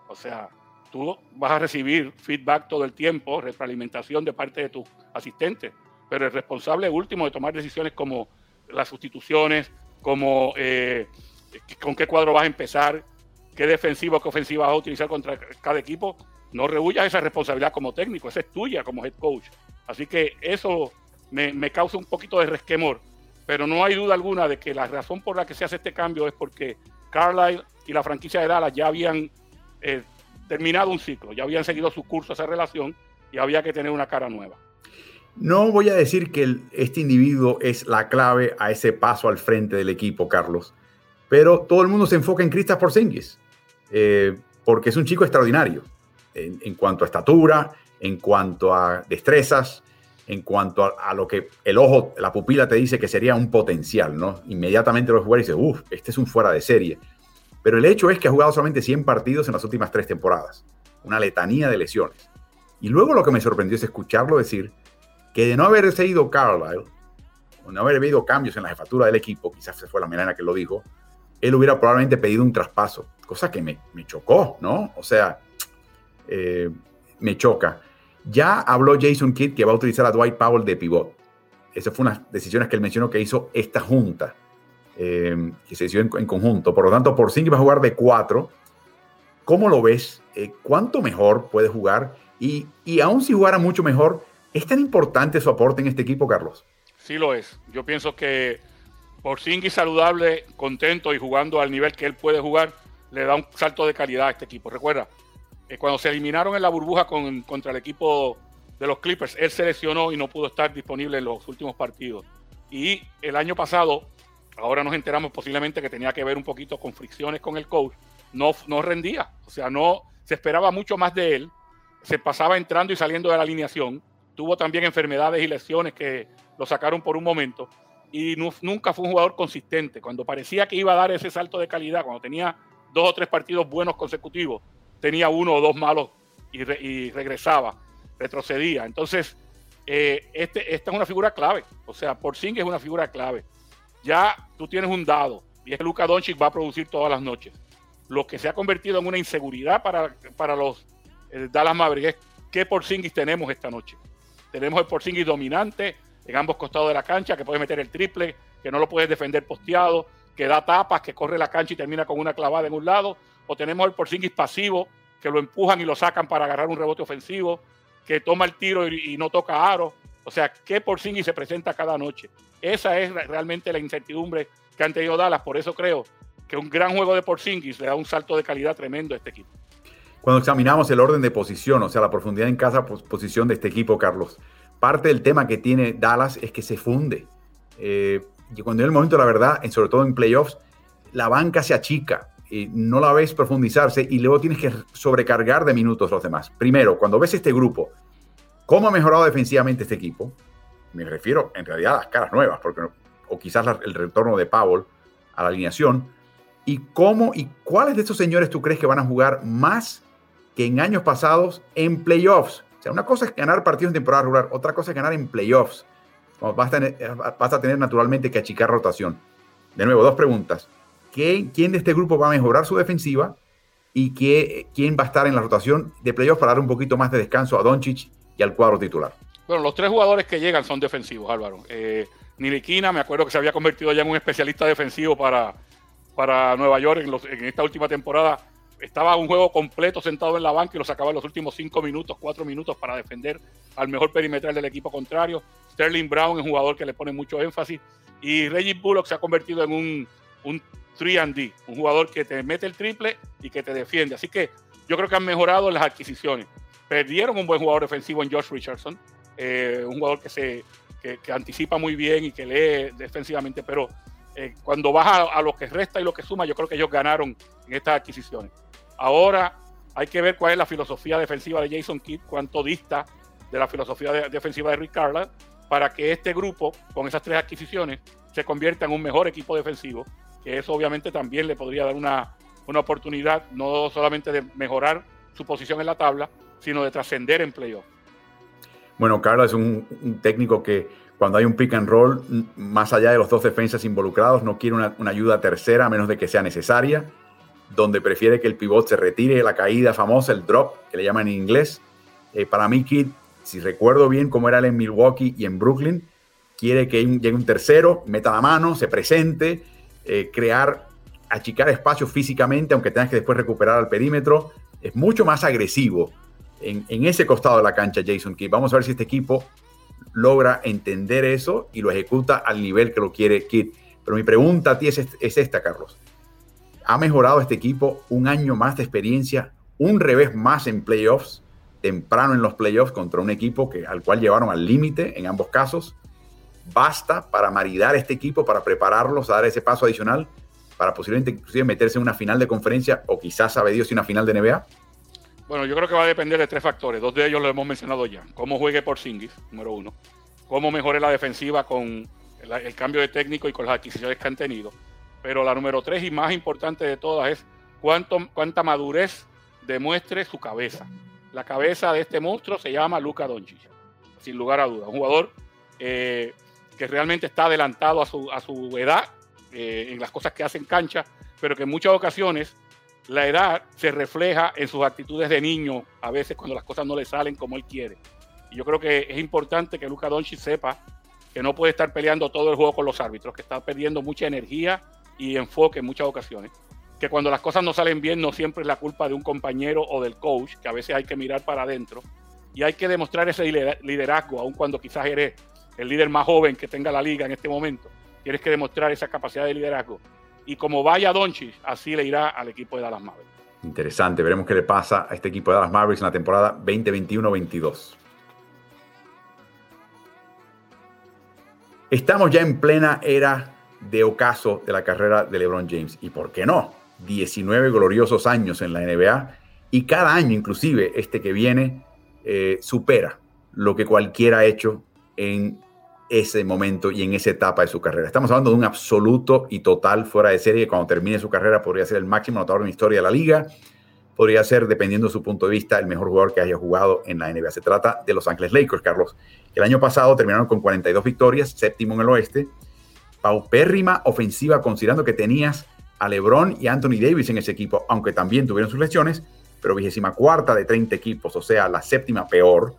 O sea, tú vas a recibir feedback todo el tiempo, retroalimentación de parte de tus asistentes pero el responsable último de tomar decisiones como las sustituciones, como eh, con qué cuadro vas a empezar, qué defensiva o qué ofensiva vas a utilizar contra cada equipo, no rehuyas esa responsabilidad como técnico, esa es tuya como head coach. Así que eso me, causa un poquito de resquemor, pero no hay duda alguna de que la razón por la que se hace este cambio es porque Carlisle y la franquicia de Dallas ya habían eh, terminado un ciclo, ya habían seguido su curso esa relación y había que tener una cara nueva. No voy a decir que este individuo es la clave a ese paso al frente del equipo, Carlos, pero todo el mundo se enfoca en Kristaps Porzingis, eh, porque es un chico extraordinario en, cuanto a estatura, en cuanto a destrezas, en cuanto a, lo que el ojo, la pupila te dice que sería un potencial, ¿no? Inmediatamente los jugadores dicen, uff, este es un fuera de serie. Pero el hecho es que ha jugado solamente 100 partidos en las últimas tres temporadas, una letanía de lesiones. Y luego lo que me sorprendió es escucharlo decir que de no haber ido Carlisle, o no haber habido cambios en la jefatura del equipo, quizás se fue la manera que lo dijo, él hubiera probablemente pedido un traspaso, cosa que me, chocó, ¿no? O sea, eh, me choca. Ya habló Jason Kidd que va a utilizar a Dwight Powell de pivot. Esas fueron unas decisiones que él mencionó que hizo esta junta, eh, que se decidió en, conjunto. Por lo tanto, por sí va a jugar de cuatro. ¿Cómo lo ves? Eh, ¿Cuánto mejor puede jugar? Y, y aún si jugara mucho mejor, ¿Es tan importante su aporte en este equipo, Carlos? Sí lo es. Yo pienso que por Porzingis saludable, contento y jugando al nivel que él puede jugar, le da un salto de calidad a este equipo. Recuerda, eh, cuando se eliminaron en la burbuja contra el equipo de los Clippers, él se lesionó y no pudo estar disponible en los últimos partidos. Y el año pasado, ahora nos enteramos posiblemente que tenía que ver un poquito con fricciones con el coach, no, no rendía. O sea, no se esperaba mucho más de él. Se pasaba entrando y saliendo de la alineación. Tuvo también enfermedades y lesiones que lo sacaron por un momento. Y nunca fue un jugador consistente. Cuando parecía que iba a dar ese salto de calidad, cuando tenía dos o tres partidos buenos consecutivos, tenía uno o dos malos y, regresaba, retrocedía. Entonces, eh, este, esta es una figura clave. O sea, por sí es una figura clave. Ya tú tienes un dado y es que Luka Doncic va a producir todas las noches. Lo que se ha convertido en una inseguridad para, para los eh, Dallas Mavericks es qué Porzingis tenemos esta noche. Tenemos el Porzingis dominante en ambos costados de la cancha, que puede meter el triple, que no lo puedes defender posteado, que da tapas, que corre la cancha y termina con una clavada en un lado. O tenemos el Porzingis pasivo, que lo empujan y lo sacan para agarrar un rebote ofensivo que toma el tiro y, no toca aro. O sea, ¿qué Porzingis se presenta cada noche? Esa es realmente la incertidumbre que han tenido Dallas. Por eso creo que un gran juego de Porzingis le da un salto de calidad tremendo a este equipo. Cuando examinamos el orden de posición, o sea, la profundidad en casa posición de este equipo, Carlos, parte del tema que tiene Dallas es que se funde. Eh, y cuando en el momento, la verdad, sobre todo en playoffs, la banca se achica no la ves profundizarse y luego tienes que sobrecargar de minutos los demás. Primero, cuando ves este grupo, ¿cómo ha mejorado defensivamente este equipo? Me refiero en realidad a las caras nuevas, porque, o quizás el retorno de Powell a la alineación. ¿Y cómo y cuáles de estos señores tú crees que van a jugar más que en años pasados en playoffs? O sea, una cosa es ganar partidos en temporada regular, otra cosa es ganar en playoffs. Vas a tener, naturalmente que achicar rotación. De nuevo, dos preguntas quién de este grupo va a mejorar su defensiva y quién va a estar en la rotación de playoffs para dar un poquito más de descanso a Doncic y al cuadro titular. Bueno, los tres jugadores que llegan son defensivos, Álvaro. Eh, Niliquina, me acuerdo que se había convertido ya en un especialista defensivo para, para Nueva York en, esta última temporada. Estaba un juego completo sentado en la banca y lo sacaba en los últimos cinco minutos, cuatro minutos para defender al mejor perimetral del equipo contrario. Sterling Brown es un jugador que le pone mucho énfasis. Y Reggie Bullock se ha convertido en un, un 3D, un jugador que te mete el triple y que te defiende. Así que yo creo que han mejorado las adquisiciones. Perdieron un buen jugador defensivo en Josh Richardson, eh, un jugador que, se, que, anticipa muy bien y que lee defensivamente, pero eh, cuando baja a, lo que resta y lo que suma, yo creo que ellos ganaron en estas adquisiciones. Ahora hay que ver cuál es la filosofía defensiva de Jason Kidd, cuánto dista de la filosofía defensiva de Rick Carlisle, para que este grupo, con esas tres adquisiciones, se convierta en un mejor equipo defensivo que eso obviamente también le podría dar una, oportunidad no solamente de mejorar su posición en la tabla, sino de trascender en playoff. Bueno, Carlos es un, técnico que cuando hay un pick and roll, más allá de los dos defensas involucrados, no quiere una, ayuda tercera a menos de que sea necesaria, donde prefiere que el pivot se retire la caída famosa, el drop, que le llaman en inglés. Eh, para mí, Kid, si recuerdo bien cómo era él en Milwaukee y en Brooklyn, quiere que llegue un tercero, meta la mano, se presente, eh, crear, achicar espacio físicamente, aunque tengas que después recuperar al perímetro. Es mucho más agresivo en, ese costado de la cancha, Jason Kidd. Vamos a ver si este equipo logra entender eso y lo ejecuta al nivel que lo quiere Kidd. Pero mi pregunta a ti es, es esta, Carlos. ¿Ha mejorado este equipo un año más de experiencia, un revés más en playoffs, temprano en los playoffs contra un equipo que, al cual llevaron al límite en ambos casos? basta para maridar este equipo, para prepararlos a dar ese paso adicional, para posiblemente inclusive meterse en una final de conferencia o quizás, sabe Dios, una final de NBA? Bueno, yo creo que va a depender de tres factores. Dos de ellos lo hemos mencionado ya. Cómo juegue por Singis, número uno. Cómo mejore la defensiva con el, cambio de técnico y con las adquisiciones que han tenido. Pero la número tres y más importante de todas es cuánto, cuánta madurez demuestre su cabeza. La cabeza de este monstruo se llama Luca Doncic, sin lugar a dudas. Un jugador eh, que realmente está adelantado a su, a su edad eh, en las cosas que hace en cancha, pero que en muchas ocasiones la edad se refleja en sus actitudes de niño, a veces cuando las cosas no le salen como él quiere. Y yo creo que es importante que Luca Doncic sepa que no puede estar peleando todo el juego con los árbitros, que está perdiendo mucha energía y enfoque en muchas ocasiones. Que cuando las cosas no salen bien no siempre es la culpa de un compañero o del coach, que a veces hay que mirar para adentro y hay que demostrar ese liderazgo, aun cuando quizás eres el líder más joven que tenga la liga en este momento. Tienes que demostrar esa capacidad de liderazgo. Y como vaya Doncic, así le irá al equipo de Dallas Mavericks. Interesante, veremos qué le pasa a este equipo de Dallas Mavericks en la temporada 2021-22. Estamos ya en plena era de ocaso de la carrera de LeBron James. ¿Y por qué no? 19 gloriosos años en la NBA y cada año, inclusive este que viene, eh, supera lo que cualquiera ha hecho en ese momento y en esa etapa de su carrera. Estamos hablando de un absoluto y total fuera de serie. Cuando termine su carrera podría ser el máximo anotador en la historia de la liga. Podría ser, dependiendo de su punto de vista, el mejor jugador que haya jugado en la NBA. Se trata de Los Ángeles Lakers, Carlos. El año pasado terminaron con 42 victorias, séptimo en el oeste. Paupérrima ofensiva, considerando que tenías a LeBron y Anthony Davis en ese equipo, aunque también tuvieron sus lesiones, pero vigésima cuarta de 30 equipos, o sea, la séptima peor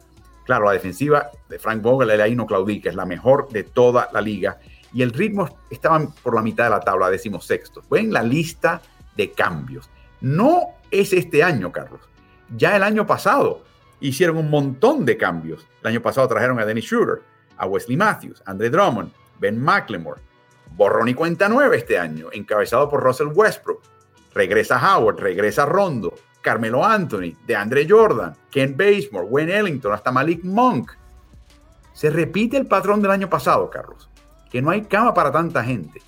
Claro, la defensiva de Frank Vogel era ahí no que es la mejor de toda la liga. Y el ritmo estaban por la mitad de la tabla, decimosexto. Fue en la lista de cambios. No es este año, Carlos. Ya el año pasado hicieron un montón de cambios. El año pasado trajeron a Dennis Schroeder, a Wesley Matthews, Andre Drummond, Ben McLemore. Borrón cuenta nueve este año, encabezado por Russell Westbrook. Regresa Howard, regresa Rondo, Carmelo Anthony, de Andre Jordan, Ken Basemore, Wayne Ellington, hasta Malik Monk. Se repite el patrón del año pasado, Carlos, que no hay cama para tanta gente.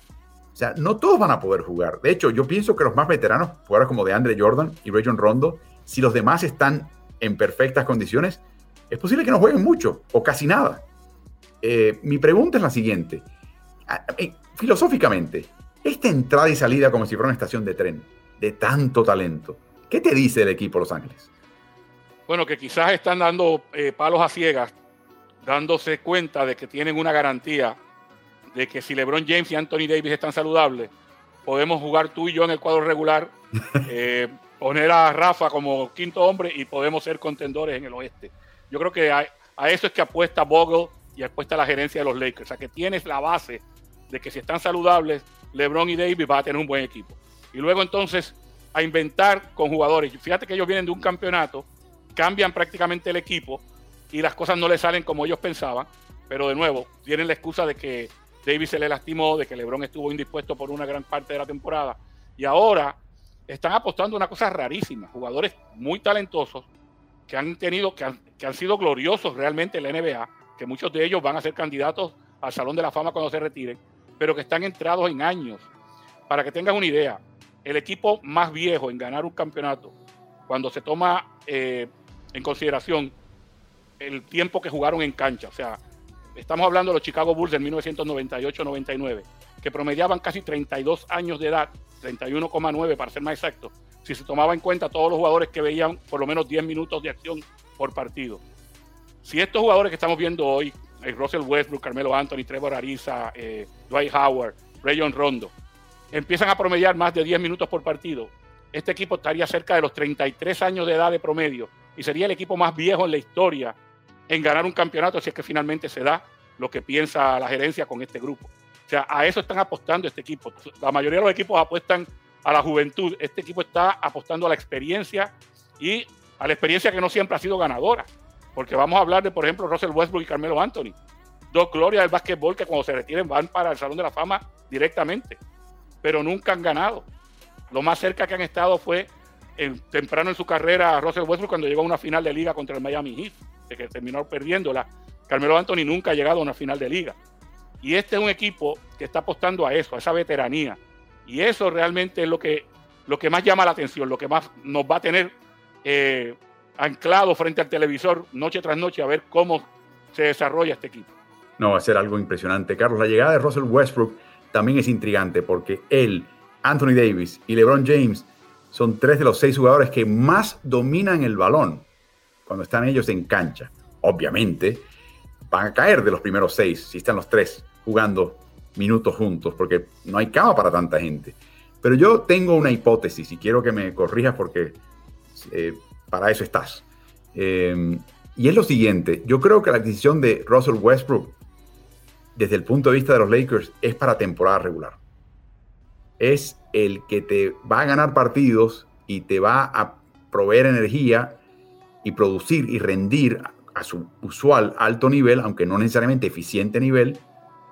O sea, no todos van a poder jugar. De hecho, yo pienso que los más veteranos, jugadores como de Andre Jordan y Rayon Rondo, si los demás están en perfectas condiciones, es posible que no jueguen mucho o casi nada. Eh, mi pregunta es la siguiente. Ah, eh, filosóficamente, esta entrada y salida como si fuera una estación de tren, de tanto talento, ¿Qué te dice el equipo Los Ángeles? Bueno, que quizás están dando eh, palos a ciegas, dándose cuenta de que tienen una garantía de que si LeBron James y Anthony Davis están saludables, podemos jugar tú y yo en el cuadro regular, eh, poner a Rafa como quinto hombre y podemos ser contendores en el oeste. Yo creo que a, a eso es que apuesta Bogle y apuesta la gerencia de los Lakers. O sea, que tienes la base de que si están saludables, LeBron y Davis va a tener un buen equipo. Y luego entonces a inventar con jugadores. Fíjate que ellos vienen de un campeonato, cambian prácticamente el equipo y las cosas no les salen como ellos pensaban, pero de nuevo, tienen la excusa de que Davis se le lastimó, de que LeBron estuvo indispuesto por una gran parte de la temporada y ahora están apostando una cosa rarísima, jugadores muy talentosos que han tenido, que han, que han sido gloriosos realmente en la NBA, que muchos de ellos van a ser candidatos al Salón de la Fama cuando se retiren, pero que están entrados en años. Para que tengas una idea, el equipo más viejo en ganar un campeonato, cuando se toma eh, en consideración el tiempo que jugaron en cancha, o sea, estamos hablando de los Chicago Bulls del 1998-99, que promediaban casi 32 años de edad, 31,9 para ser más exacto, si se tomaba en cuenta todos los jugadores que veían por lo menos 10 minutos de acción por partido. Si estos jugadores que estamos viendo hoy, eh, Russell Westbrook, Carmelo Anthony, Trevor Ariza, eh, Dwight Howard, Rayon Rondo, empiezan a promediar más de 10 minutos por partido, este equipo estaría cerca de los 33 años de edad de promedio y sería el equipo más viejo en la historia en ganar un campeonato si es que finalmente se da lo que piensa la gerencia con este grupo. O sea, a eso están apostando este equipo. La mayoría de los equipos apuestan a la juventud. Este equipo está apostando a la experiencia y a la experiencia que no siempre ha sido ganadora. Porque vamos a hablar de, por ejemplo, Russell Westbrook y Carmelo Anthony. Dos glorias del básquetbol que cuando se retiren van para el Salón de la Fama directamente pero nunca han ganado. Lo más cerca que han estado fue temprano en su carrera Russell Westbrook cuando llegó a una final de liga contra el Miami Heat, de que terminó perdiéndola. Carmelo Anthony nunca ha llegado a una final de liga. Y este es un equipo que está apostando a eso, a esa veteranía. Y eso realmente es lo que, lo que más llama la atención, lo que más nos va a tener eh, anclado frente al televisor noche tras noche a ver cómo se desarrolla este equipo. No, va a ser algo impresionante. Carlos, la llegada de Russell Westbrook también es intrigante porque él, Anthony Davis y LeBron James son tres de los seis jugadores que más dominan el balón cuando están ellos en cancha. Obviamente, van a caer de los primeros seis si están los tres jugando minutos juntos, porque no hay cama para tanta gente. Pero yo tengo una hipótesis y quiero que me corrijas porque eh, para eso estás. Eh, y es lo siguiente, yo creo que la decisión de Russell Westbrook desde el punto de vista de los Lakers, es para temporada regular. Es el que te va a ganar partidos y te va a proveer energía y producir y rendir a su usual alto nivel, aunque no necesariamente eficiente nivel,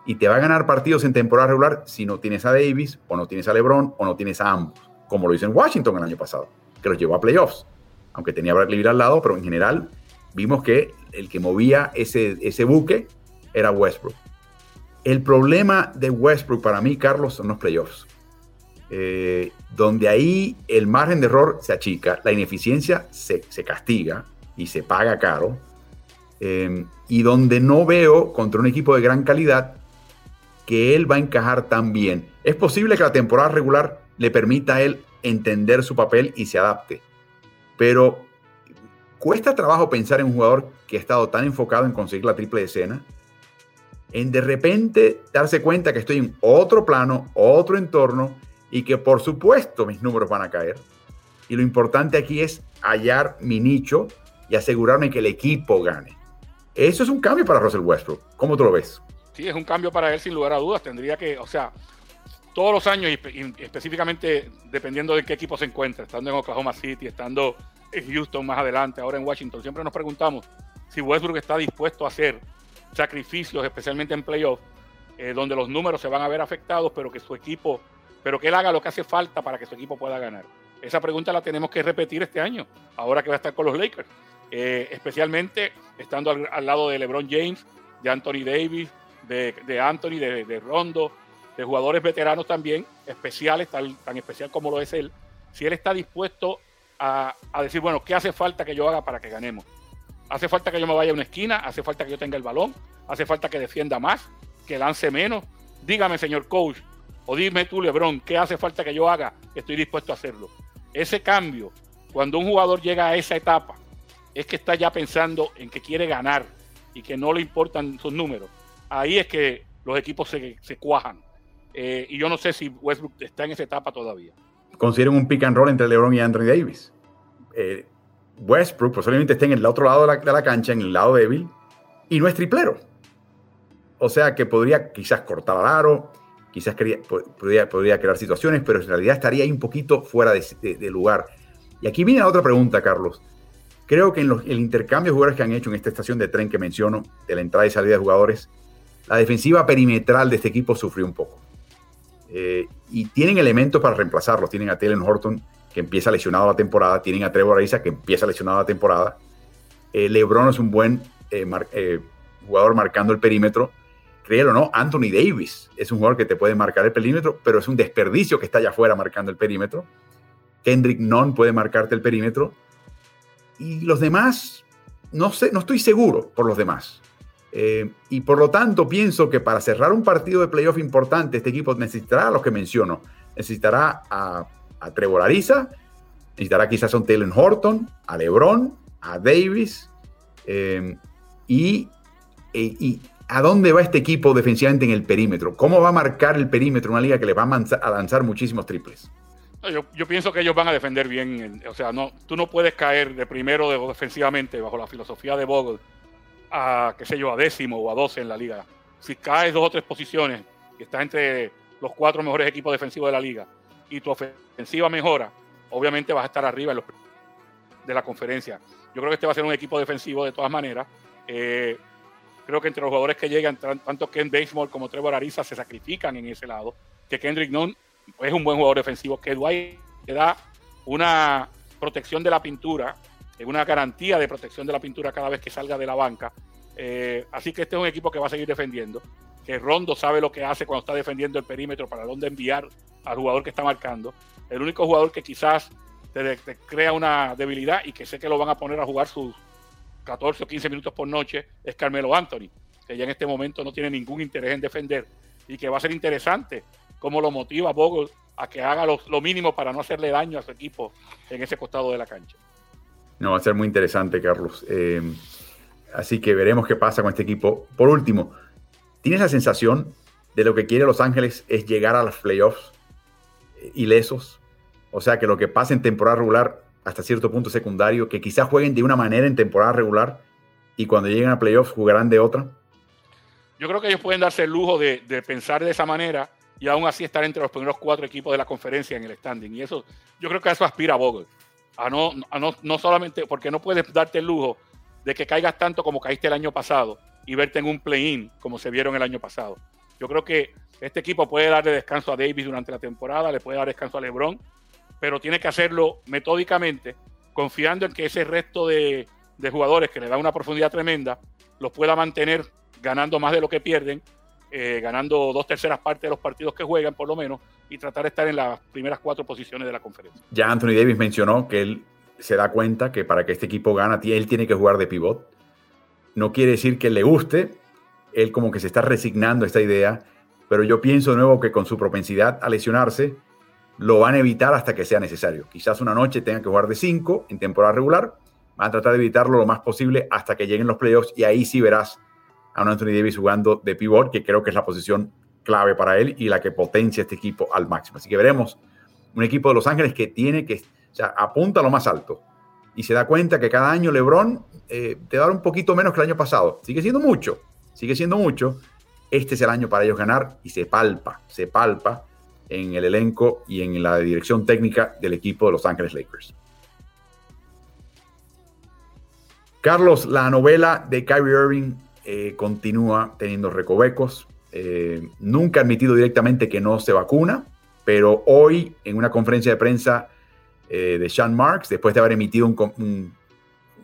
y te va a ganar partidos en temporada regular si no tienes a Davis, o no tienes a LeBron, o no tienes a ambos, como lo hizo en Washington el año pasado, que los llevó a playoffs, aunque tenía a Bradley al lado, pero en general vimos que el que movía ese, ese buque era Westbrook. El problema de Westbrook para mí, Carlos, son los playoffs. eh, donde ahí el margen de error se achica, la ineficiencia se, castiga y se paga caro, eh, y donde no veo contra un equipo de gran calidad que él va a encajar tan bien. Es posible que la temporada regular le permita a él entender su papel y se adapte, pero cuesta trabajo pensar en un jugador que ha estado tan enfocado en conseguir la triple escena, en de repente darse cuenta que estoy en otro plano, otro entorno, y que por supuesto mis números van a caer. Y lo importante aquí es hallar mi nicho y asegurarme que el equipo gane. Eso es un cambio para Russell Westbrook. ¿Cómo tú lo ves? Sí, es un cambio para él sin lugar a dudas. Tendría que, o sea, todos los años y, específicamente dependiendo de qué equipo se encuentra, estando en Oklahoma City, estando en Houston más adelante, ahora en Washington, siempre nos preguntamos si Westbrook está dispuesto a hacer sacrificios, especialmente en playoff, eh, donde los números se van a ver afectados, pero que su equipo pero que él haga lo que hace falta para que su equipo pueda ganar. Esa pregunta la tenemos que repetir este año, ahora que va a estar con los Lakers, eh, especialmente estando al, lado de LeBron James, de Anthony Davis, de, Anthony, de, Rondo, de jugadores veteranos también, especiales, tan, tan especial como lo es él. Si él está dispuesto a decir, bueno, ¿qué hace falta que yo haga para que ganemos? Hace falta que yo me vaya a una esquina, hace falta que yo tenga el balón, hace falta que defienda más, que lance menos. Dígame, señor coach, o dime tú, Lebron, ¿qué hace falta que yo haga? Estoy dispuesto a hacerlo. Ese cambio, cuando un jugador llega a esa etapa, es que está ya pensando en que quiere ganar y que no le importan sus números. Ahí es que los equipos se, cuajan. Eh, y yo no sé si Westbrook está en esa etapa todavía. Consideren un pick and roll entre LeBron y Anthony Davis. Eh, Westbrook posiblemente esté en el otro lado de la, de cancha, en el lado débil, y no es triplero. O sea que podría quizás cortar al aro, quizás podría, crear situaciones, pero en realidad estaría ahí un poquito fuera de, lugar. Y aquí viene la otra pregunta, Carlos. Creo que en los, el intercambio de jugadores que han hecho en esta estación de tren que menciono, de la entrada y salida de jugadores, la defensiva perimetral de este equipo sufrió un poco. Eh, y tienen elementos para reemplazarlos. Tienen a Taylor Horton, que empieza lesionado la temporada. Tienen a Trevor Ariza, que empieza lesionado la temporada. Eh, LeBron es un buen eh, jugador marcando el perímetro créelo o no, Anthony Davis es un jugador que te puede marcar el perímetro, pero es un desperdicio que está allá afuera marcando el perímetro. Kendrick Nunn puede marcarte el perímetro. Y los demás, no sé, no estoy seguro por los demás. Eh, y por lo tanto, pienso que para cerrar un partido de playoff importante, este equipo necesitará a los que menciono. Necesitará a, Trevor Ariza, necesitará quizás a un Taylor Horton, a LeBron, a Davis. Eh, y, e, y, ¿A dónde va este equipo defensivamente en el perímetro? ¿Cómo va a marcar el perímetro una liga que le va a, lanzar muchísimos triples? Yo, pienso que ellos van a defender bien. O sea, no, tú no puedes caer de primero defensivamente bajo la filosofía de Bogle a, qué sé yo, a décimo o a doce en la liga. Si caes dos o tres posiciones y estás entre los cuatro mejores equipos defensivos de la liga y tu ofensiva mejora, obviamente vas a estar arriba en los, de la conferencia. Yo creo que este va a ser un equipo defensivo de todas maneras. Eh, Creo que entre los jugadores que llegan, tanto Ken Basemore como Trevor Ariza se sacrifican en ese lado. Que Kendrick Nunn es un buen jugador defensivo. Que Dwight te da una protección de la pintura, una garantía de protección de la pintura cada vez que salga de la banca. Eh, así que este es un equipo que va a seguir defendiendo. Que Rondo sabe lo que hace cuando está defendiendo el perímetro, para dónde enviar al jugador que está marcando. El único jugador que quizás te crea una debilidad y que sé que lo van a poner a jugar sus 14 o 15 minutos por noche es Carmelo Anthony, que ya en este momento no tiene ningún interés en defender y que va a ser interesante cómo lo motiva Bogle a que haga lo, mínimo para no hacerle daño a su equipo en ese costado de la cancha. No, va a ser muy interesante, Carlos. Eh, así que veremos qué pasa con este equipo. Por último, ¿tienes la sensación de lo que quiere Los Ángeles es llegar a los playoffs ilesos? O sea, que lo que pasa en temporada regular hasta cierto punto secundario, que quizás jueguen de una manera en temporada regular y cuando lleguen a playoffs jugarán de otra? Yo creo que ellos pueden darse el lujo de, pensar de esa manera y aún así estar entre los primeros cuatro equipos de la conferencia en el standing. Y eso, yo creo que a eso aspira Bogle. A no, a no, no solamente porque no puedes darte el lujo de que caigas tanto como caíste el año pasado y verte en un play-in como se vieron el año pasado. Yo creo que este equipo puede darle descanso a Davis durante la temporada, le puede dar descanso a LeBron pero tiene que hacerlo metódicamente, confiando en que ese resto de, jugadores que le da una profundidad tremenda los pueda mantener ganando más de lo que pierden eh, ganando dos terceras partes de los partidos que juegan, por lo menos, y tratar de estar en las primeras cuatro posiciones de la conferencia. Ya Anthony Davis mencionó que él se da cuenta que para que este equipo gane, él tiene que jugar de pivot. No quiere decir que le guste, él como que se está resignando a esta idea, pero yo pienso de nuevo que con su propensidad a lesionarse, lo van a evitar hasta que sea necesario. Quizás una noche tengan que jugar de cinco en temporada regular, van a tratar de evitarlo lo más posible hasta que lleguen los playoffs y ahí sí verás a un Anthony Davis jugando de pivot, que creo que es la posición clave para él y la que potencia este equipo al máximo. Así que veremos un equipo de Los Ángeles que tiene que, o sea, apunta a lo más alto y se da cuenta que cada año LeBron eh, te da un poquito menos que el año pasado. Sigue siendo mucho, sigue siendo mucho. Este es el año para ellos ganar y se palpa, se palpa en el elenco y en la dirección técnica del equipo de Los Ángeles Lakers. Carlos, la novela de Kyrie Irving eh, continúa teniendo recovecos. Eh, nunca ha admitido directamente que no se vacuna, pero hoy en una conferencia de prensa eh, de Sean Marks, después de haber emitido un,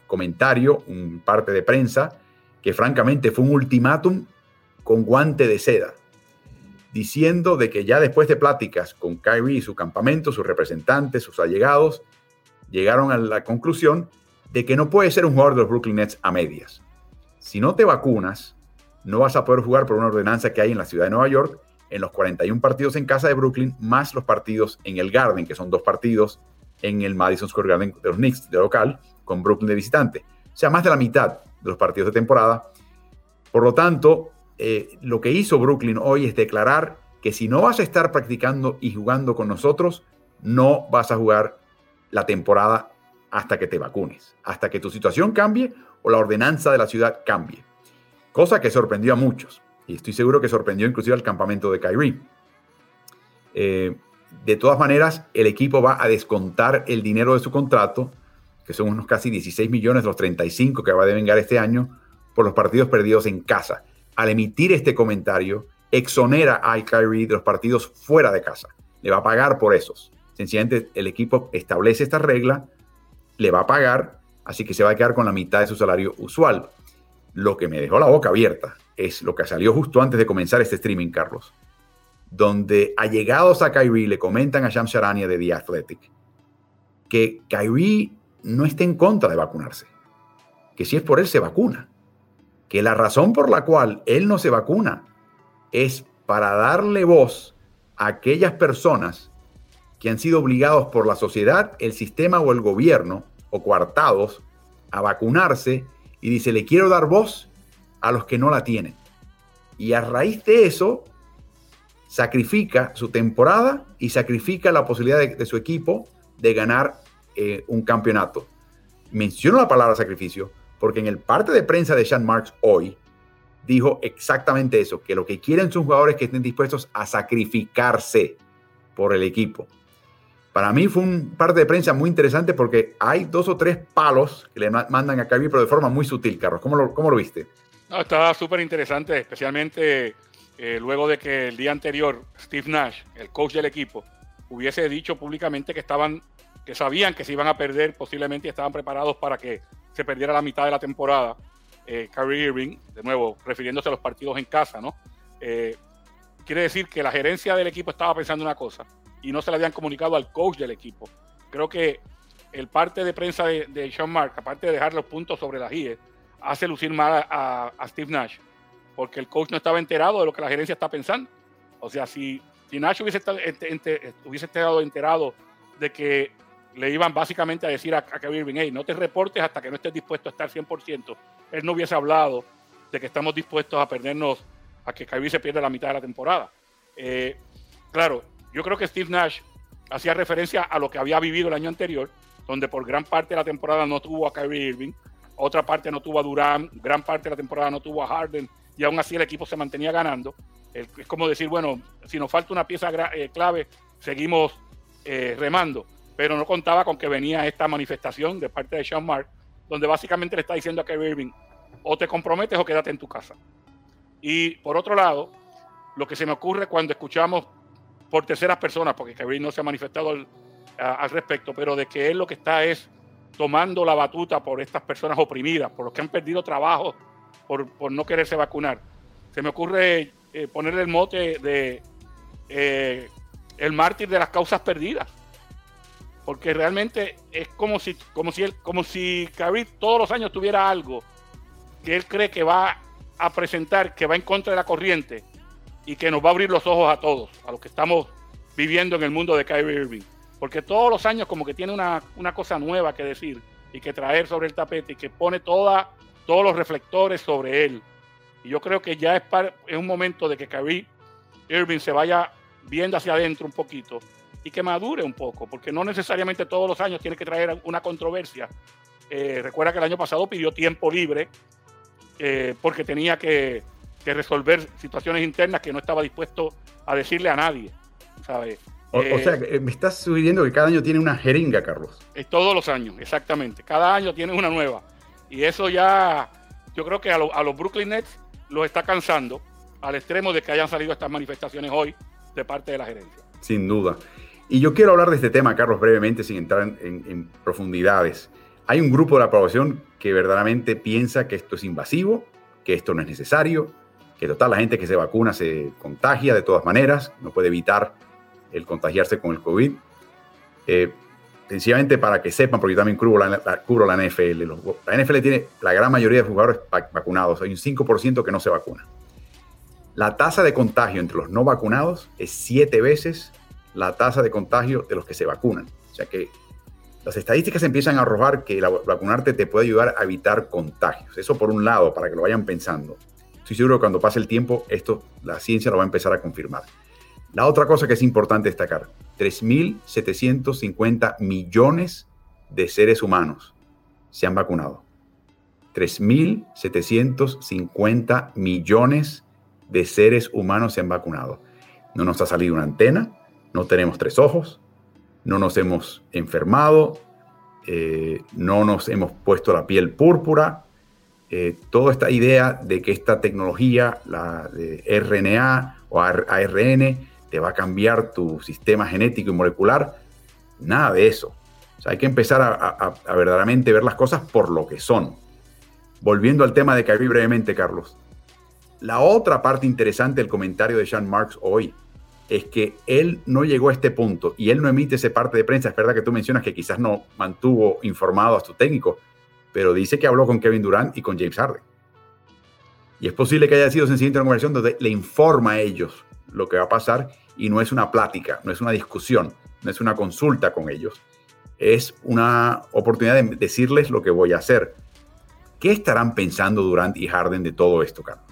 comentario, un parte de prensa, que francamente fue un ultimátum con guante de seda, diciendo de que ya después de pláticas con Kyrie y su campamento, sus representantes, sus allegados, llegaron a la conclusión de que no puede ser un jugador de los Brooklyn Nets a medias. Si no te vacunas, no vas a poder jugar por una ordenanza que hay en la ciudad de Nueva York en los 41 partidos en casa de Brooklyn, más los partidos en el Garden, que son dos partidos en el Madison Square Garden de los Knicks de local, con Brooklyn de visitante. O sea, más de la mitad de los partidos de temporada. Por lo tanto, eh, lo que hizo Brooklyn hoy es declarar que si no vas a estar practicando y jugando con nosotros, no vas a jugar la temporada hasta que te vacunes, hasta que tu situación cambie o la ordenanza de la ciudad cambie. Cosa que sorprendió a muchos. Y estoy seguro que sorprendió inclusive al campamento de Kyrie. Eh, de todas maneras, el equipo va a descontar el dinero de su contrato, que son unos casi 16 millones de los 35 que va a devengar este año, por los partidos perdidos en casa. Al emitir este comentario, exonera a Kyrie de los partidos fuera de casa. Le va a pagar por esos. Sencillamente, el equipo establece esta regla, le va a pagar así que se va a quedar con la mitad de su salario usual. Lo que me dejó la boca abierta es lo que salió justo antes de comenzar este streaming, Carlos, donde allegados a Kyrie le comentan a Sham Sharania de The Athletic que Kyrie no está en contra de vacunarse, que si es por él se vacuna, que la razón por la cual él no se vacuna es para darle voz a aquellas personas que han sido obligados por la sociedad, el sistema o el gobierno o coartados a vacunarse y dice, le quiero dar voz a los que no la tienen. Y a raíz de eso, sacrifica su temporada y sacrifica la posibilidad de, su equipo de ganar eh, un campeonato. Menciono la palabra sacrificio porque en el parte de prensa de Sean Marks hoy dijo exactamente eso, que lo que quieren son jugadores que estén dispuestos a sacrificarse por el equipo. Para mí fue un parte de prensa muy interesante porque hay dos o tres palos que le mandan a Kyrie, pero de forma muy sutil, Carlos. ¿Cómo lo, cómo lo viste? No, estaba súper interesante, especialmente eh, luego de que el día anterior Steve Nash, el coach del equipo, hubiese dicho públicamente que estaban, que sabían que se iban a perder posiblemente y estaban preparados para que se perdiera la mitad de la temporada. Eh, Kyrie Irving, de nuevo, refiriéndose a los partidos en casa, ¿no? Eh, quiere decir que la gerencia del equipo estaba pensando una cosa y no se le habían comunicado al coach del equipo. Creo que el parte de prensa de, Sean Mark, aparte de dejar los puntos sobre la GIE, hace lucir mal a, Steve Nash, porque el coach no estaba enterado de lo que la gerencia está pensando. O sea, si, si Nash hubiese estado, hubiese estado enterado de que le iban básicamente a decir a, a Kevin Irving, hey, no te reportes hasta que no estés dispuesto a estar 100%, él no hubiese hablado de que estamos dispuestos a perdernos, a que Kyrie se pierda la mitad de la temporada. Eh, claro, yo creo que Steve Nash hacía referencia a lo que había vivido el año anterior, donde por gran parte de la temporada no tuvo a Kyrie Irving, otra parte no tuvo a Durant, gran parte de la temporada no tuvo a Harden, y aún así el equipo se mantenía ganando. Es como decir, bueno, si nos falta una pieza eh, clave, seguimos eh, remando. Pero no contaba con que venía esta manifestación de parte de Sean Mark, donde básicamente le está diciendo a Kyrie Irving, o te comprometes o quédate en tu casa. Y por otro lado, lo que se me ocurre cuando escuchamos por terceras personas, porque Kyrie no se ha manifestado al, respecto, pero de que él lo que está es tomando la batuta por estas personas oprimidas, por los que han perdido trabajo por, no quererse vacunar. Se me ocurre eh, ponerle el mote de eh, el mártir de las causas perdidas. Porque realmente es como si, como si él, como si todos los años tuviera algo que él cree que va a presentar, que va en contra de la corriente y que nos va a abrir los ojos a todos, a los que estamos viviendo en el mundo de Kyrie Irving. Porque todos los años como que tiene una, una cosa nueva que decir y que traer sobre el tapete y que pone toda, todos los reflectores sobre él. Y yo creo que ya es, es un momento de que Kyrie Irving se vaya viendo hacia adentro un poquito y que madure un poco, porque no necesariamente todos los años tiene que traer una controversia. Eh, recuerda que el año pasado pidió tiempo libre eh, porque tenía que, resolver situaciones internas que no estaba dispuesto a decirle a nadie. O, eh, sea, me estás sugiriendo que cada año tiene una jeringa, Carlos. Es todos los años, exactamente. Cada año tiene una nueva. Y eso ya, yo creo que a, a los Brooklyn Nets los está cansando al extremo de que hayan salido estas manifestaciones hoy de parte de la gerencia. Sin duda. Y yo quiero hablar de este tema, Carlos, brevemente, sin entrar en, profundidades. Hay un grupo de la población que verdaderamente piensa que esto es invasivo, que esto no es necesario, que total la gente que se vacuna se contagia de todas maneras, no puede evitar el contagiarse con el COVID. Eh, sencillamente para que sepan, porque yo también cubro la, la NFL. la NFL tiene la gran mayoría de jugadores vacunados, hay un 5% que no se vacuna. La tasa de contagio entre los no vacunados es siete veces la tasa de contagio de los que se vacunan. O sea que las estadísticas empiezan a arrojar que vacunarte te puede ayudar a evitar contagios. Eso por un lado, para que lo vayan pensando. Estoy seguro que cuando pase el tiempo, esto la ciencia lo va a empezar a confirmar. La otra cosa que es importante destacar, 3.750 millones de seres humanos se han vacunado. 3.750 millones de seres humanos se han vacunado. No nos ha salido una antena, no tenemos tres ojos, no nos hemos enfermado, eh, no nos hemos puesto la piel púrpura. Eh, toda esta idea de que esta tecnología, la de RNA o ARN, te va a cambiar tu sistema genético y molecular, nada de eso. hay que empezar a, verdaderamente ver las cosas por lo que son. Volviendo al tema de Kyrie brevemente, Carlos. La otra parte interesante del comentario de Sean Marks hoy es que él no llegó a este punto y él no emite ese parte de prensa. Es verdad que tú mencionas que quizás no mantuvo informado a su técnico, pero dice que habló con Kevin Durant y con James Harden. Y es posible que haya sido sencillamente una conversación donde le informa a ellos lo que va a pasar y no es una plática, no es una discusión, no es una consulta con ellos. Es una oportunidad de decirles lo que voy a hacer. ¿Qué estarán pensando Durant y Harden de todo esto, Carlos?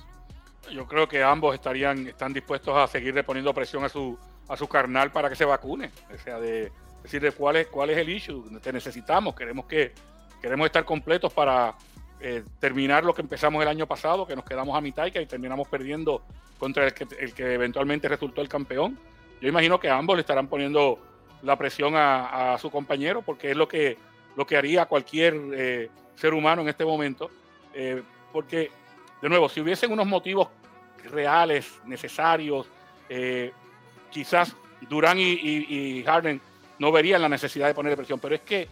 yo creo que ambos estarían, están dispuestos a seguirle poniendo presión a su, a su carnal para que se vacune. O sea, de decirle cuál es, cuál es el issue, te necesitamos, queremos que queremos estar completos para eh, terminar lo que empezamos el año pasado, que nos quedamos a mitad y que terminamos perdiendo contra el que, el que eventualmente resultó el campeón. Yo imagino que ambos le estarán poniendo la presión a, su compañero, porque es lo que, lo que haría cualquier eh, ser humano en este momento. Eh, porque, de nuevo, si hubiesen unos motivos reales, necesarios. Eh, quizás Durán y, Harden no verían la necesidad de poner presión, pero es que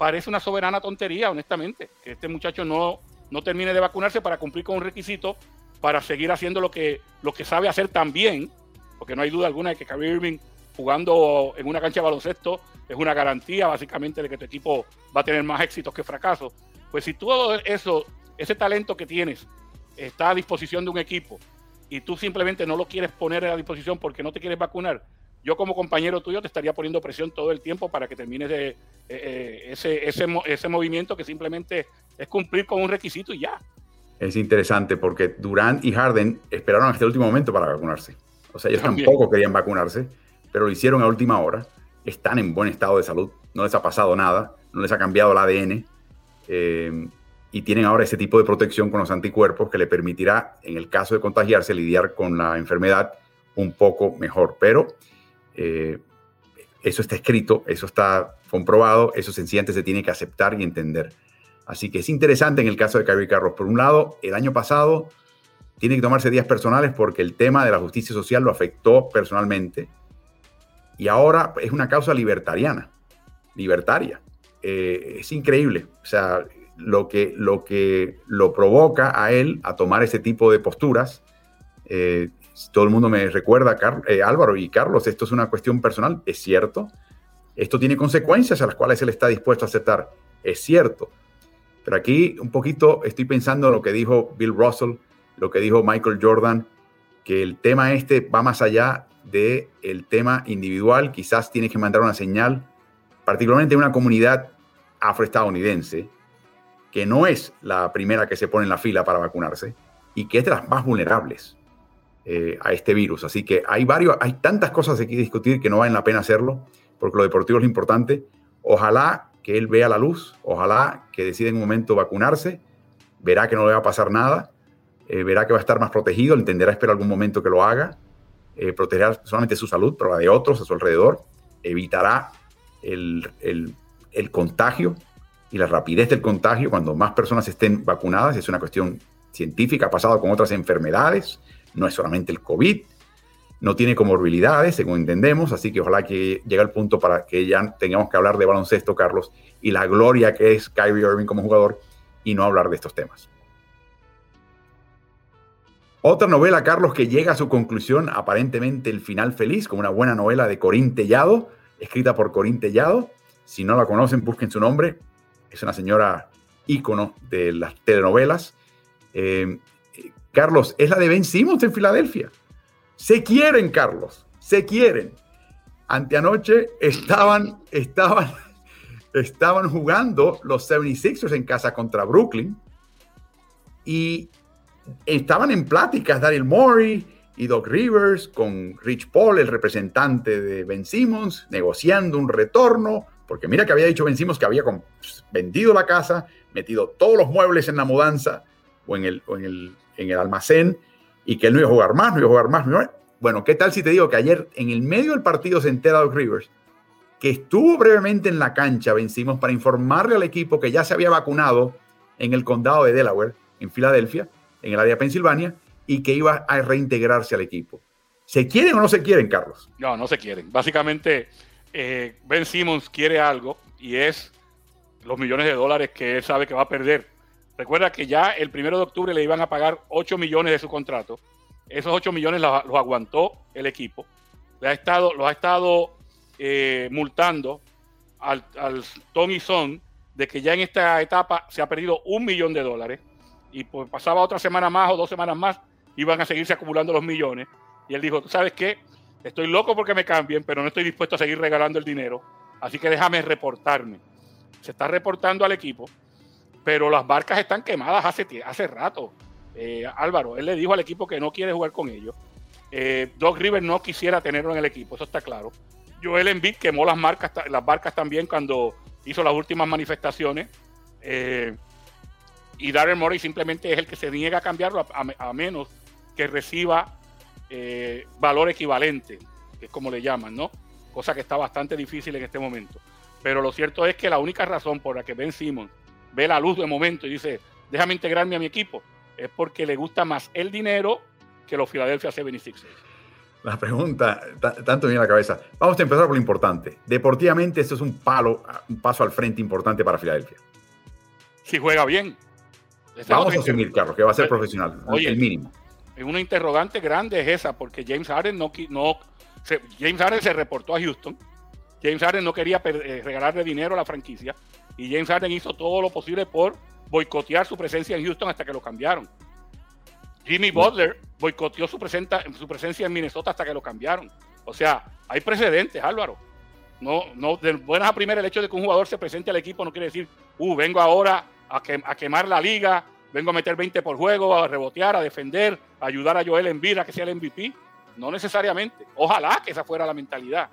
parece una soberana tontería, honestamente, que este muchacho no, no termine de vacunarse para cumplir con un requisito para seguir haciendo lo que, lo que sabe hacer tan bien, porque no hay duda alguna de que Kyrie Irving jugando en una cancha de baloncesto es una garantía básicamente de que tu equipo va a tener más éxitos que fracasos. Pues si todo eso, ese talento que tienes está a disposición de un equipo y tú simplemente no lo quieres poner a disposición porque no te quieres vacunar, yo como compañero tuyo te estaría poniendo presión todo el tiempo para que termines de, eh, eh, ese, ese, ese movimiento que simplemente es cumplir con un requisito y ya. Es interesante porque Durant y Harden esperaron hasta el último momento para vacunarse. O sea, ellos tampoco querían vacunarse, pero lo hicieron a última hora. Están en buen estado de salud, no les ha pasado nada, no les ha cambiado el ADN. Eh, y tienen ahora ese tipo de protección con los anticuerpos que le permitirá, en el caso de contagiarse, lidiar con la enfermedad un poco mejor. Pero eh, eso está escrito, eso está comprobado, eso sencillamente se tiene que aceptar y entender. Así que es interesante en el caso de Kyrie Carros. Por un lado, el año pasado tiene que tomarse días personales porque el tema de la justicia social lo afectó personalmente. Y ahora es una causa libertariana, libertaria. Eh, es increíble. O sea, lo que, lo que lo provoca a él a tomar ese tipo de posturas. Eh, todo el mundo me recuerda, eh, Álvaro y Carlos, esto es una cuestión personal, es cierto. Esto tiene consecuencias a las cuales él está dispuesto a aceptar, es cierto. Pero aquí un poquito estoy pensando en lo que dijo Bill Russell, lo que dijo Michael Jordan, que el tema este va más allá del el tema individual, quizás tiene que mandar una señal, particularmente en una comunidad afroestadounidense, que no es la primera que se pone en la fila para vacunarse y que es de las más vulnerables eh, a este virus. Así que hay varios, hay tantas cosas aquí que discutir que no valen la pena hacerlo, porque lo deportivo es importante. Ojalá que él vea la luz, ojalá que decida en un momento vacunarse, verá que no le va a pasar nada, eh, verá que va a estar más protegido, entenderá esperar algún momento que lo haga, eh, protegerá solamente su salud, pero la de otros a su alrededor, evitará el, el, el contagio y la rapidez del contagio cuando más personas estén vacunadas. Es una cuestión científica, ha pasado con otras enfermedades, no es solamente el COVID, no tiene comorbilidades, según entendemos, así que ojalá que llegue el punto para que ya tengamos que hablar de baloncesto, Carlos, y la gloria que es Kyrie Irving como jugador y no hablar de estos temas. Otra novela, Carlos, que llega a su conclusión, aparentemente el final feliz, como una buena novela de Corín Tellado, escrita por Corín Tellado. Si no la conocen, busquen su nombre. Es una señora ícono de las telenovelas. Eh, Carlos, es la de Ben Simmons en Filadelfia. Se quieren, Carlos, se quieren. Anteanoche estaban, estaban, estaban jugando los 76ers en casa contra Brooklyn y estaban en pláticas Daryl Morey y Doc Rivers con Rich Paul, el representante de Ben Simmons, negociando un retorno, porque mira que había dicho Ben Simmons que había vendido la casa, metido todos los muebles en la mudanza o en el, en el, en el almacén y que él no iba a jugar más, no iba a jugar más. Bueno, ¿qué tal si te digo que ayer en el medio del partido se entera Doc Rivers que estuvo brevemente en la cancha, vencimos, para informarle al equipo que ya se había vacunado en el condado de Delaware, en Filadelfia, en el área de Pensilvania y que iba a reintegrarse al equipo. ¿Se quieren o no se quieren, Carlos? No, no se quieren. Básicamente, eh, Ben Simmons quiere algo y es los millones de dólares que él sabe que va a perder. Recuerda que ya el primero de octubre le iban a pagar 8 millones de su contrato. Esos 8 millones los, aguantó el equipo. Le ha estado, los ha estado eh, multando al, al Tony Son de que ya en esta etapa se ha perdido un millón de dólares y pues pasaba otra semana más o dos semanas más, iban a seguirse acumulando los millones. Y él dijo, ¿sabes qué? Estoy loco porque me cambien, pero no estoy dispuesto a seguir regalando el dinero, así que déjame reportarme. Se está reportando al equipo, pero las barcas están quemadas hace, hace rato. Eh, Álvaro, él le dijo al equipo que no quiere jugar con ellos. Eh, Doc River no quisiera tenerlo en el equipo, eso está claro. Joel Embiid quemó las, marcas, las barcas también cuando hizo las últimas manifestaciones. Eh, y Darren Murray simplemente es el que se niega a cambiarlo a, menos que reciba eh, valor equivalente, que es como le llaman, ¿no? Cosa que está bastante difícil en este momento. Pero lo cierto es que la única razón por la que Ben Simmons ve la luz de momento y dice, déjame integrarme a mi equipo, es porque le gusta más el dinero que los Philadelphia 76ers. La pregunta, tanto viene a la cabeza. Vamos a empezar por lo importante. Deportivamente, esto es un palo, un paso al frente importante para Filadelfia. Si juega bien, Vamos a asumir, Carlos, que va a ser profesional, oye, el mínimo. Una interrogante grande es esa, porque James Harden no, no se, James Harden se reportó a Houston. James Harden no quería eh, regalarle dinero a la franquicia y James Harden hizo todo lo posible por boicotear su presencia en Houston hasta que lo cambiaron. Jimmy Butler boicoteó su, su presencia en Minnesota hasta que lo cambiaron. O sea, hay precedentes, Álvaro. No, no, de buenas a primeras, el hecho de que un jugador se presente al equipo no quiere decir, uh, vengo ahora a, quemar la liga, vengo a meter 20 por juego, a rebotear, a defender, a ayudar a Joel Embiid a que sea el MVP. No necesariamente. Ojalá que esa fuera la mentalidad,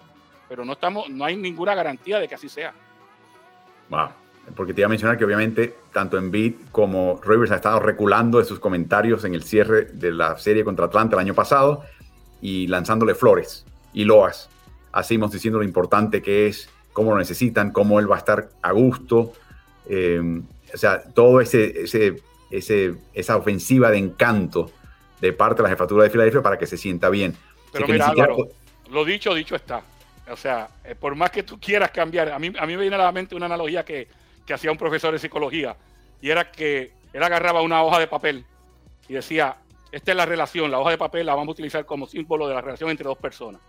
pero no estamos, no hay ninguna garantía de que así sea. Wow. Porque te iba a mencionar que obviamente tanto Embiid como Rivers han estado reculando de sus comentarios en el cierre de la serie contra Atlanta el año pasado y lanzándole flores y loas. Así diciendo lo importante que es, cómo lo necesitan, cómo él va a estar a gusto. Eh, o sea, todo ese, ese, ese, esa ofensiva de encanto de parte de la jefatura de Filadelfia para que se sienta bien. Pero mira, lo dicho, dicho está. O sea, eh, por más que tú quieras cambiar, a mí, a mí me viene a la mente una analogía que, que hacía un profesor de psicología, y era que él agarraba una hoja de papel y decía, esta es la relación, la hoja de papel la vamos a utilizar como símbolo de la relación entre dos personas.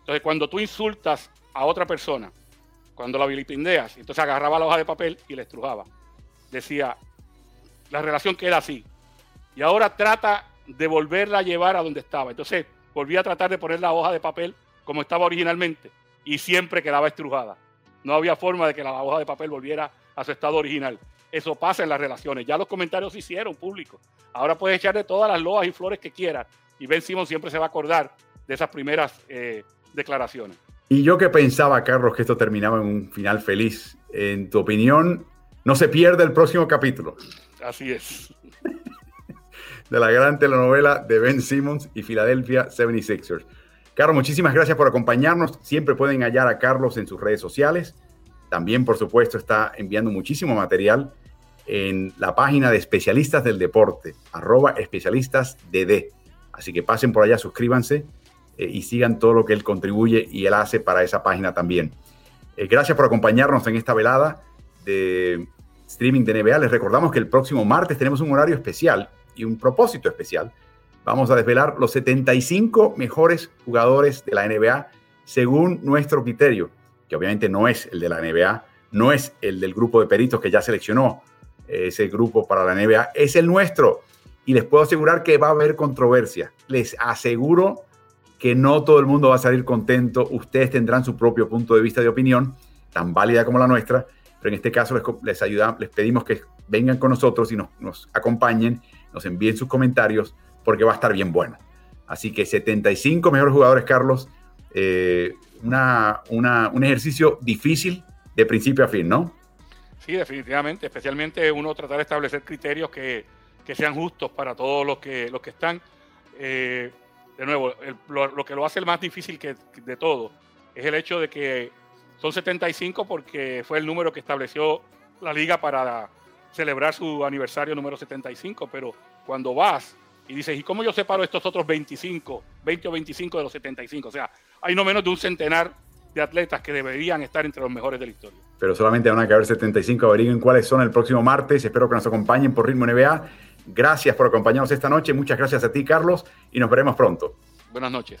Entonces, cuando tú insultas a otra persona, cuando la vilipendias, entonces agarraba la hoja de papel y la estrujaba. Decía, la relación queda así. Y ahora trata de volverla a llevar a donde estaba. Entonces, volvía a tratar de poner la hoja de papel como estaba originalmente y siempre quedaba estrujada. No había forma de que la hoja de papel volviera a su estado original. Eso pasa en las relaciones. Ya los comentarios se hicieron públicos. Ahora puedes echarle todas las loas y flores que quieras. Y Ben Simon siempre se va a acordar de esas primeras eh, declaraciones. Y yo que pensaba, Carlos, que esto terminaba en un final feliz. En tu opinión, no se pierde el próximo capítulo. Así es. de la gran telenovela de Ben Simmons y Philadelphia 76ers. Carlos, muchísimas gracias por acompañarnos. Siempre pueden hallar a Carlos en sus redes sociales. También, por supuesto, está enviando muchísimo material en la página de especialistas del deporte, arroba especialistas DD. Así que pasen por allá, suscríbanse eh, y sigan todo lo que él contribuye y él hace para esa página también. Eh, gracias por acompañarnos en esta velada de streaming de NBA. Les recordamos que el próximo martes tenemos un horario especial y un propósito especial. Vamos a desvelar los 75 mejores jugadores de la NBA según nuestro criterio, que obviamente no es el de la NBA, no es el del grupo de peritos que ya seleccionó ese grupo para la NBA, es el nuestro. Y les puedo asegurar que va a haber controversia. Les aseguro que no todo el mundo va a salir contento. Ustedes tendrán su propio punto de vista de opinión, tan válida como la nuestra, pero en este caso les, les, les pedimos que vengan con nosotros y nos, nos acompañen nos envíen sus comentarios porque va a estar bien bueno. Así que 75 mejores jugadores, Carlos. Eh, una, un ejercicio difícil de principio a fin, ¿no? Sí, definitivamente. Especialmente uno tratar de establecer criterios que, que sean justos para todos los que, los que están. Eh, de nuevo, lo, que lo hace el más difícil que, de todo es el hecho de que son 75 porque fue el número que estableció la liga para celebrar su aniversario número 75, pero cuando vas y dices, ¿y cómo yo separo estos otros 25, 20 o 25 de los 75? O sea, hay no menos de un centenar de atletas que deberían estar entre los mejores de la historia. Pero solamente van a caber 75, averigüen cuáles son el próximo martes, espero que nos acompañen por Ritmo NBA. Gracias por acompañarnos esta noche, muchas gracias a ti Carlos y nos veremos pronto. Buenas noches.